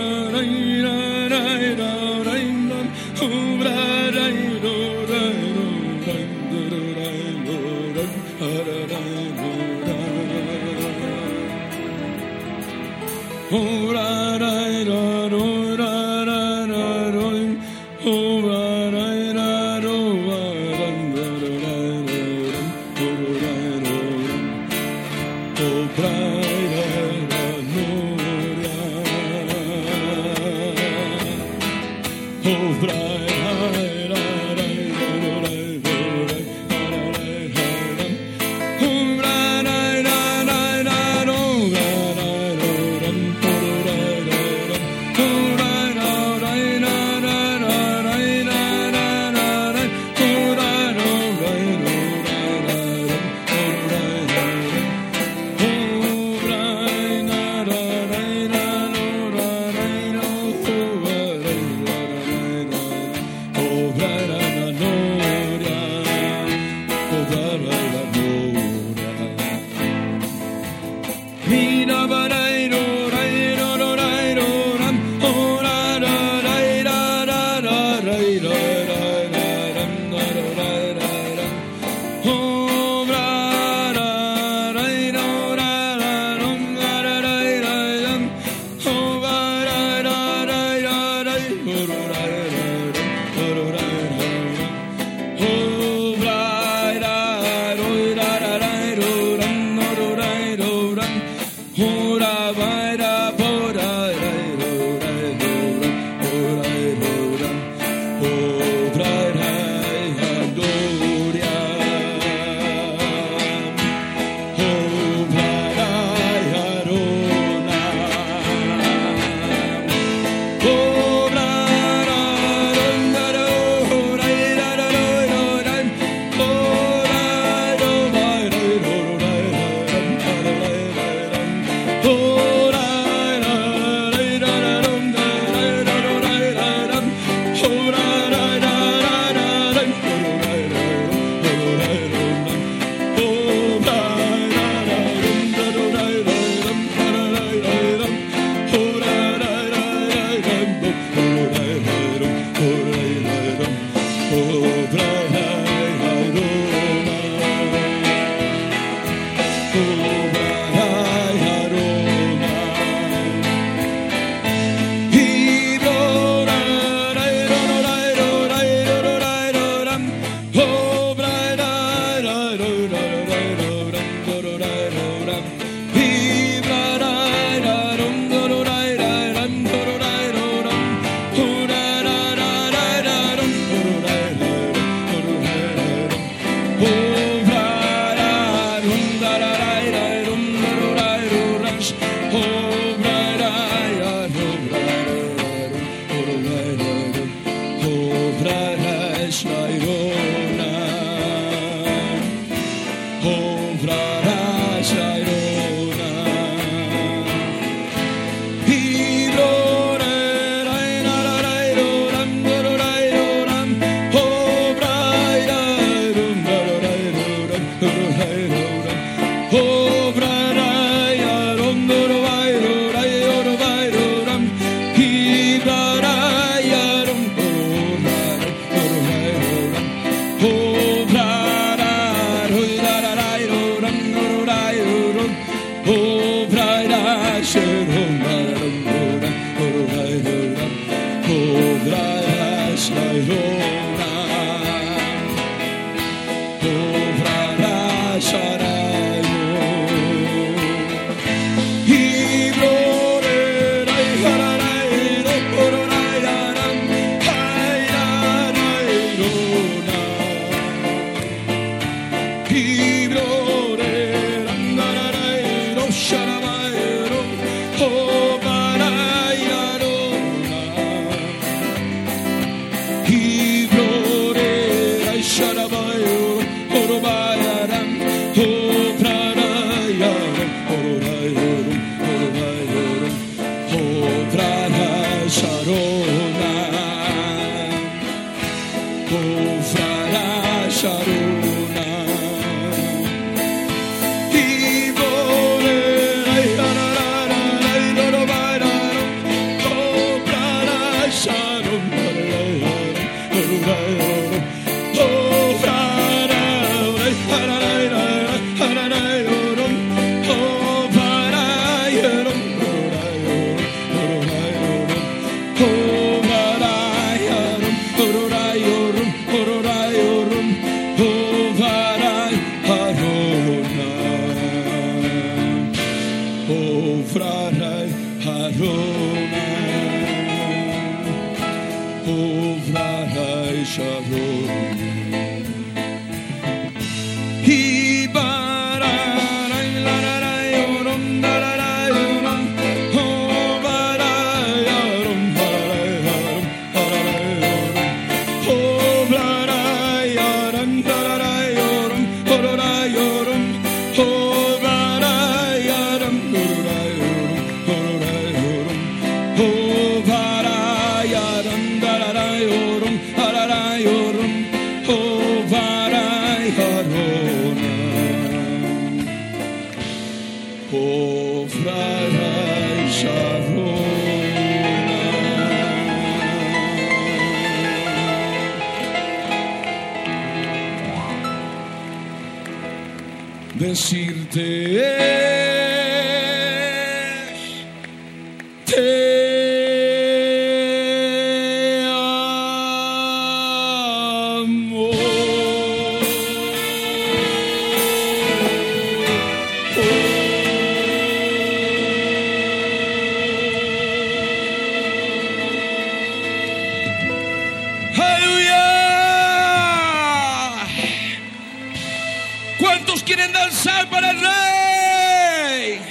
¿Cuántos quieren danzar para el rey?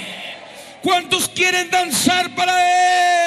¿Cuántos quieren danzar para él?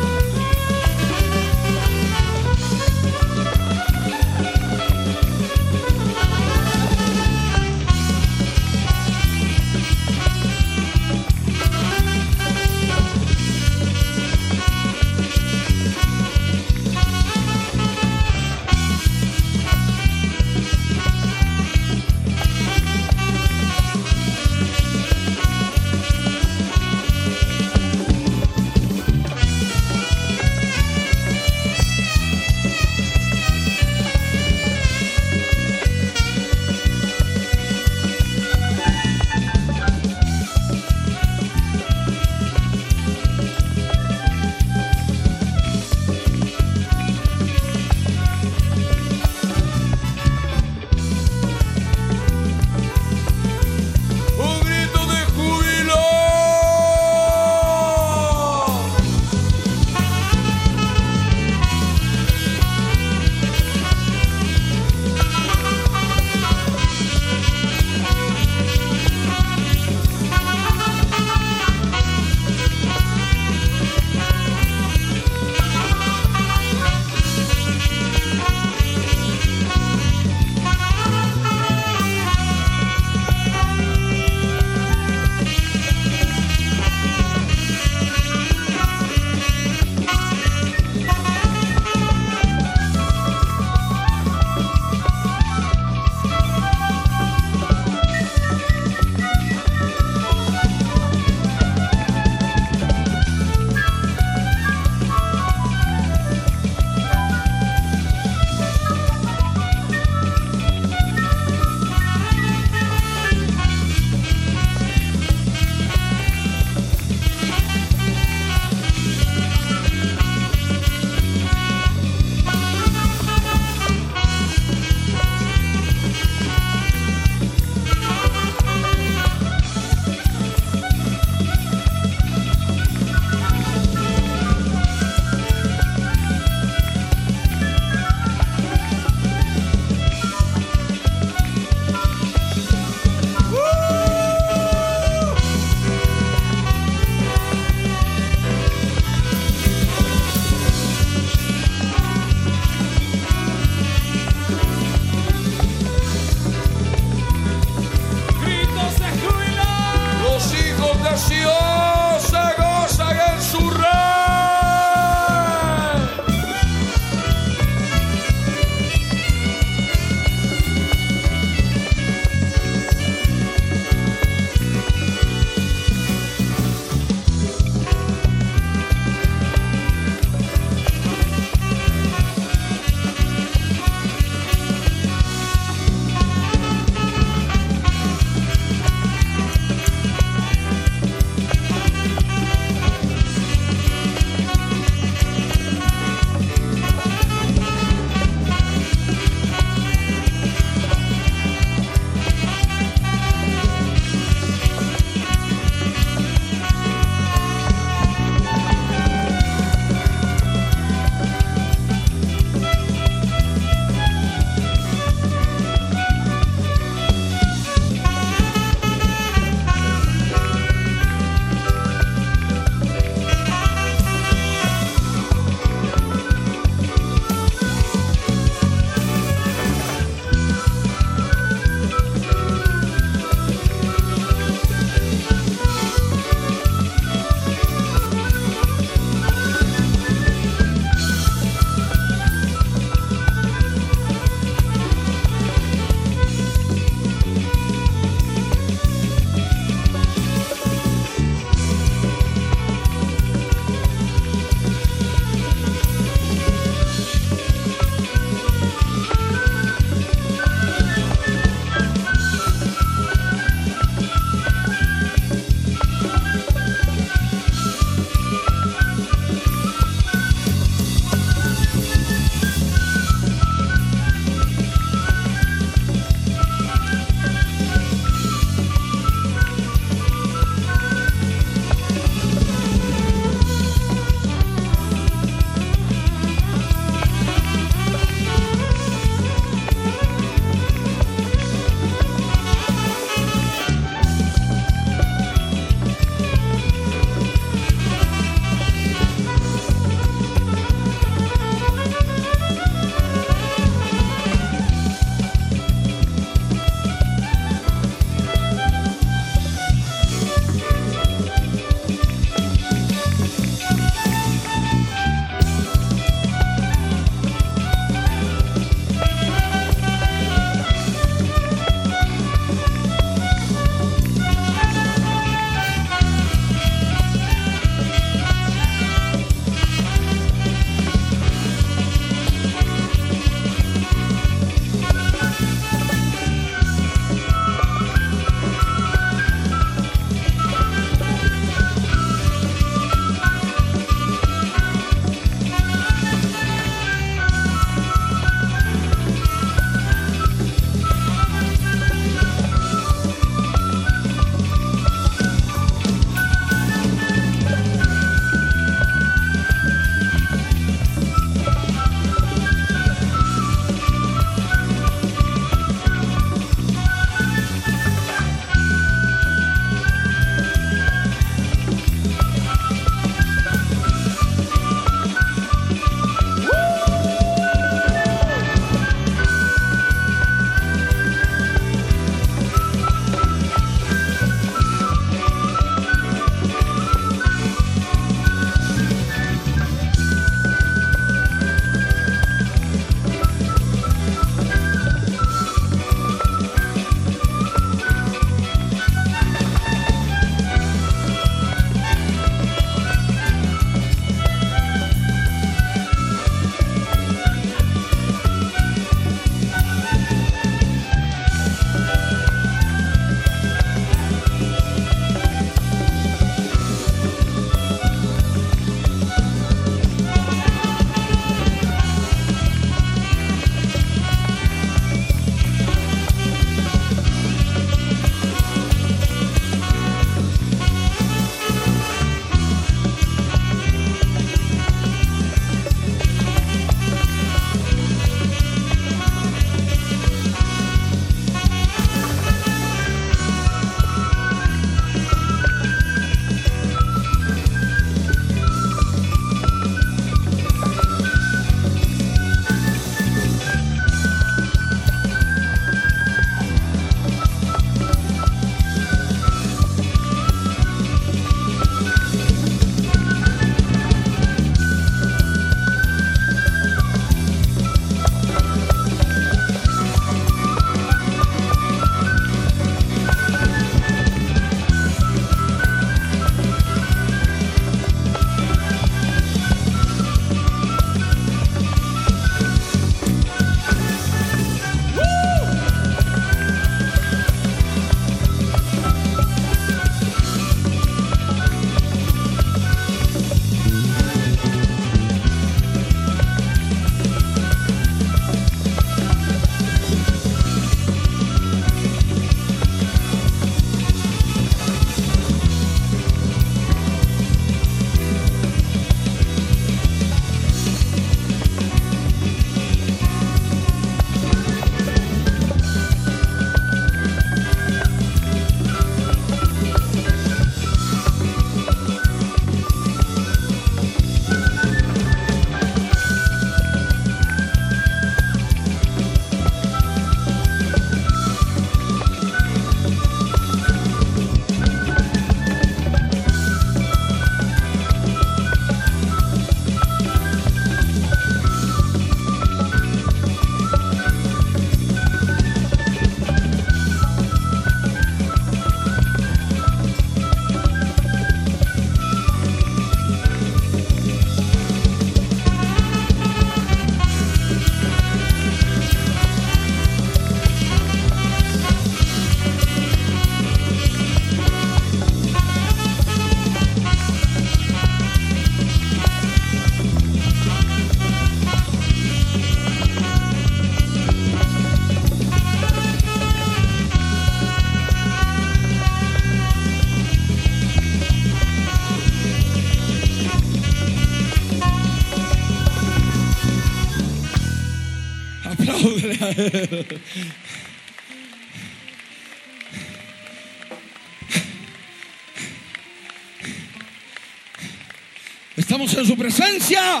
Estamos en su presencia.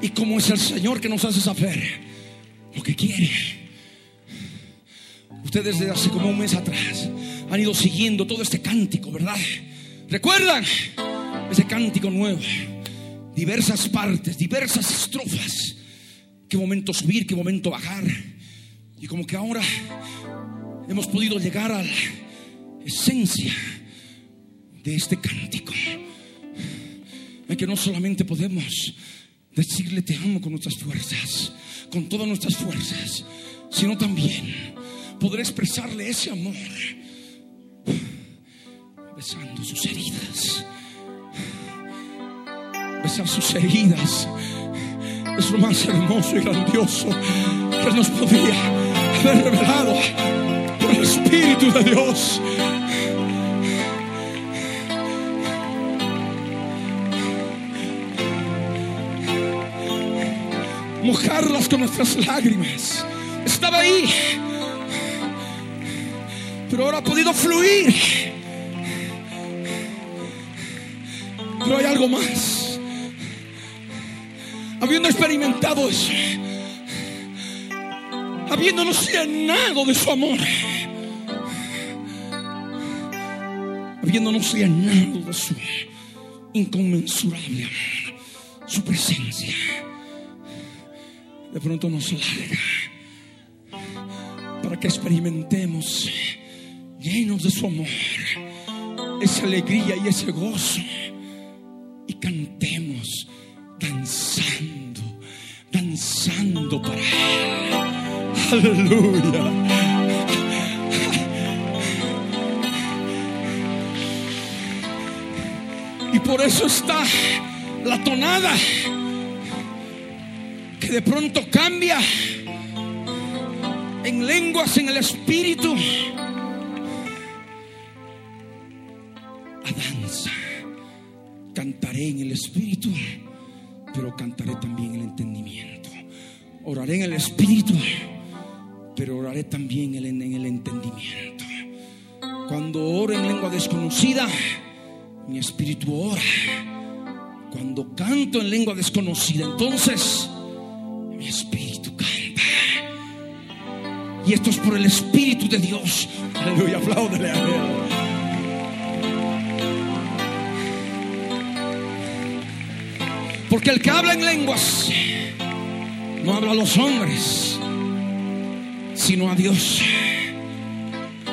Y como es el Señor que nos hace saber lo que quiere. Ustedes desde hace como un mes atrás han ido siguiendo todo este cántico, ¿verdad? ¿Recuerdan? Ese cántico nuevo. Diversas partes, diversas estrofas. Qué momento subir, qué momento bajar. Y como que ahora hemos podido llegar a la esencia de este cántico. En que no solamente podemos decirle te amo con nuestras fuerzas, con todas nuestras fuerzas, sino también poder expresarle ese amor Sus heridas es lo más hermoso y grandioso que nos podía haber revelado por el Espíritu de Dios. Mojarlas con nuestras lágrimas. Estaba ahí. Pero ahora ha podido fluir. Pero hay algo más. Habiendo experimentado eso, habiéndonos llenado de su amor, habiéndonos llenado de su inconmensurable amor, su presencia, de pronto nos larga para que experimentemos llenos de su amor, esa alegría y ese gozo y cantemos para. Aleluya. Y por eso está la tonada que de pronto cambia en lenguas en el espíritu a danza. Cantaré en el espíritu, pero cantaré también el entendimiento. Oraré en el espíritu, pero oraré también en el, en el entendimiento. Cuando oro en lengua desconocida, mi espíritu ora. Cuando canto en lengua desconocida, entonces mi espíritu canta. Y esto es por el Espíritu de Dios. Aleluya, apláudele a. Porque el que habla en lenguas no habla a los hombres, sino a Dios.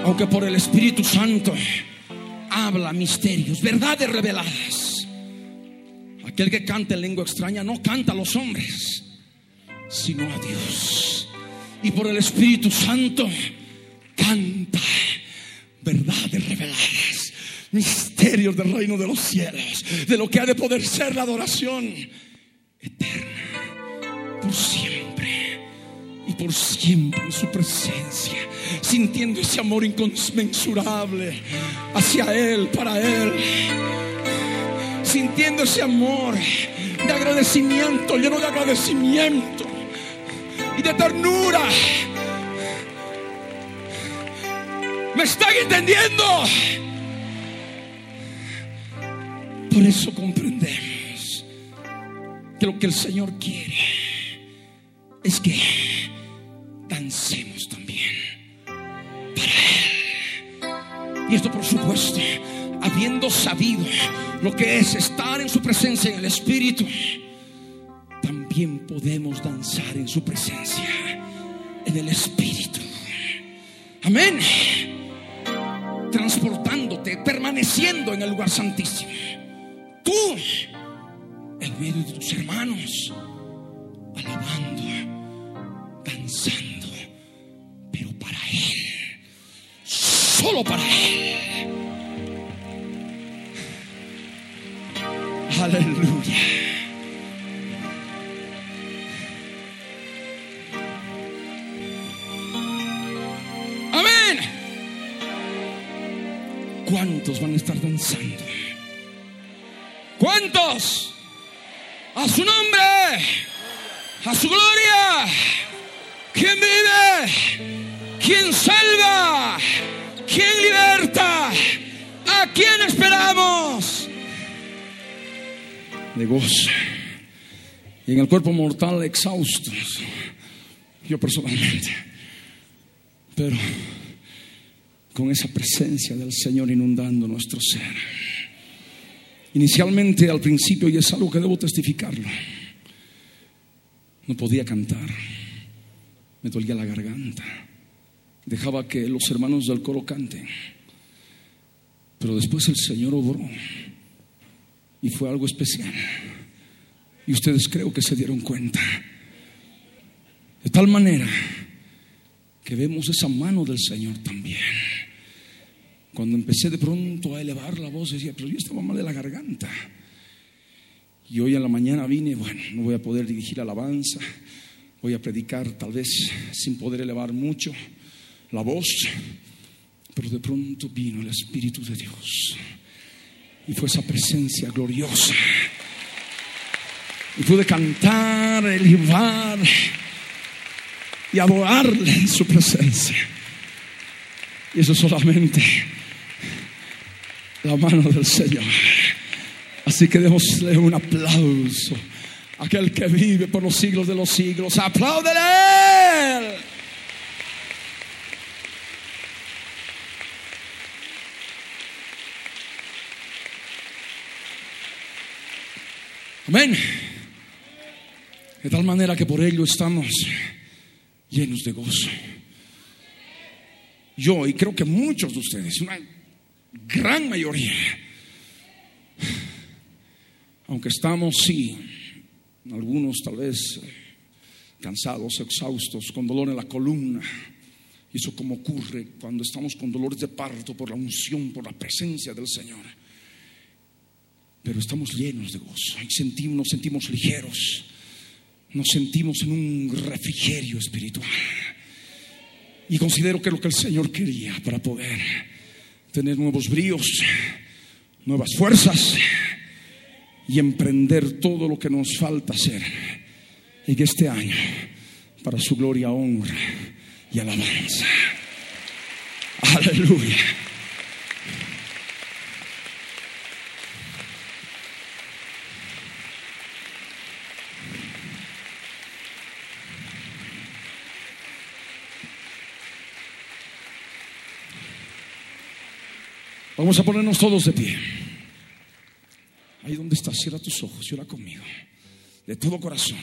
Aunque por el Espíritu Santo habla misterios, verdades reveladas. Aquel que canta en lengua extraña no canta a los hombres, sino a Dios. Y por el Espíritu Santo canta verdades reveladas, misterios del reino de los cielos, de lo que ha de poder ser la adoración eterna, por siempre y por siempre en su presencia, sintiendo ese amor inconmensurable hacia Él, para Él, sintiendo ese amor de agradecimiento, lleno de agradecimiento y de ternura. ¿Me están entendiendo? Por eso comprendemos que lo que el Señor quiere es que dancemos también para Él. Y esto por supuesto, habiendo sabido lo que es estar en su presencia en el Espíritu, también podemos danzar en su presencia en el Espíritu. Amén. Transportándote, permaneciendo en el lugar santísimo. Tú, en medio de tus hermanos, alabando, danzando, pero para Él, solo para Él. Aleluya. Amén. ¿Cuántos van a estar danzando? ¿Cuántos? A su nombre. A su gloria. ¿Quién vive? ¿Quién salva? ¿Quién liberta? ¿A quién esperamos? De gozo. Y en el cuerpo mortal exhaustos. Yo personalmente. Pero con esa presencia del Señor inundando nuestro ser. Inicialmente, al principio, y es algo que debo testificarlo, no podía cantar, me dolía la garganta, dejaba que los hermanos del coro canten, pero después el Señor obró y fue algo especial. Y ustedes creo que se dieron cuenta. De tal manera que vemos esa mano del Señor también. Cuando empecé de pronto a elevar la voz, decía, pero yo estaba mal de la garganta. Y hoy en la mañana vine, bueno, no voy a poder dirigir alabanza, voy a predicar tal vez sin poder elevar mucho la voz, pero de pronto vino el Espíritu de Dios. Y fue esa presencia gloriosa. Y pude cantar, elevar y adorarle en su presencia. Y eso solamente la mano del Señor. Así que démosle un aplauso a aquel que vive por los siglos de los siglos. Apláudele. Amén. De tal manera que por ello estamos llenos de gozo. Yo, y creo que muchos de ustedes, una gran mayoría, aunque estamos, sí, algunos tal vez cansados, exhaustos, con dolor en la columna, eso como ocurre cuando estamos con dolores de parto por la unción, por la presencia del Señor. Pero estamos llenos de gozo y sentimos, nos sentimos ligeros, nos sentimos en un refrigerio espiritual. Y considero que lo que el Señor quería para poder tener nuevos bríos, nuevas fuerzas y emprender todo lo que nos falta hacer en este año para su gloria, honra y alabanza. Aleluya. Vamos a ponernos todos de pie. Ahí donde estás, cierra tus ojos y ora conmigo. De todo corazón.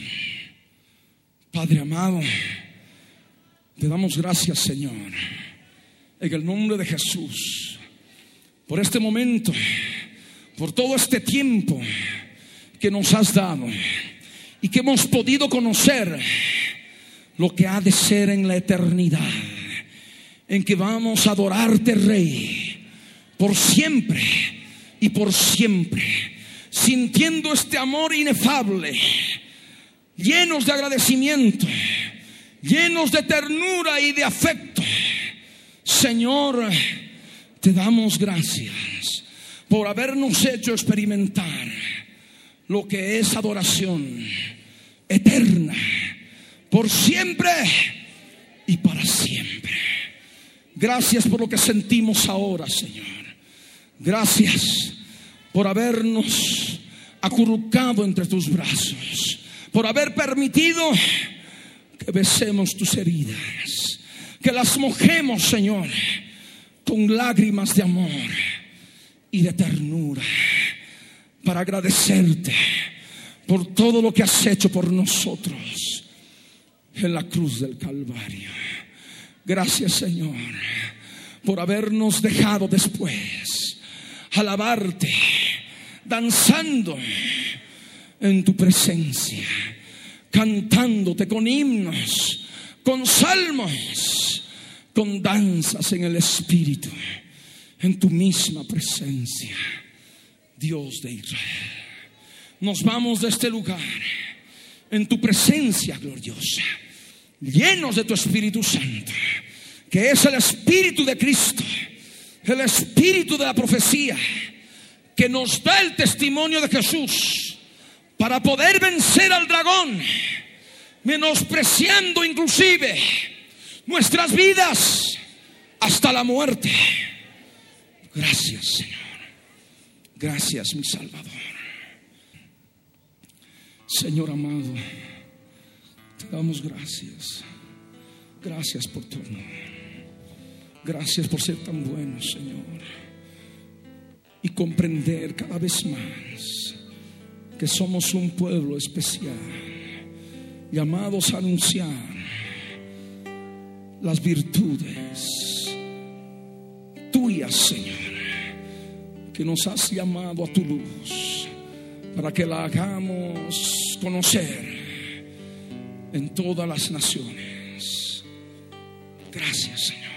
Padre amado, te damos gracias, Señor, en el nombre de Jesús, por este momento, por todo este tiempo que nos has dado y que hemos podido conocer lo que ha de ser en la eternidad, en que vamos a adorarte, Rey, por siempre y por siempre, sintiendo este amor inefable, llenos de agradecimiento, llenos de ternura y de afecto. Señor, te damos gracias por habernos hecho experimentar lo que es adoración eterna, por siempre y para siempre. Gracias por lo que sentimos ahora, Señor. Gracias por habernos acurrucado entre tus brazos, por haber permitido que besemos tus heridas, que las mojemos, Señor, con lágrimas de amor y de ternura, para agradecerte por todo lo que has hecho por nosotros en la cruz del Calvario. Gracias, Señor, por habernos dejado después alabarte, danzando en tu presencia, cantándote con himnos, con salmos, con danzas en el Espíritu, en tu misma presencia, Dios de Israel. Nos vamos de este lugar en tu presencia gloriosa, llenos de tu Espíritu Santo, que es el Espíritu de Cristo, el Espíritu de la profecía, que nos da el testimonio de Jesús para poder vencer al dragón menospreciando inclusive nuestras vidas hasta la muerte. Gracias, Señor. Gracias, mi Salvador. Señor amado, te damos gracias. Gracias por tu amor. Gracias por ser tan bueno, Señor. Y comprender cada vez más que somos un pueblo especial, llamados a anunciar las virtudes tuyas, Señor, que nos has llamado a tu luz, para que la hagamos conocer en todas las naciones. Gracias, Señor.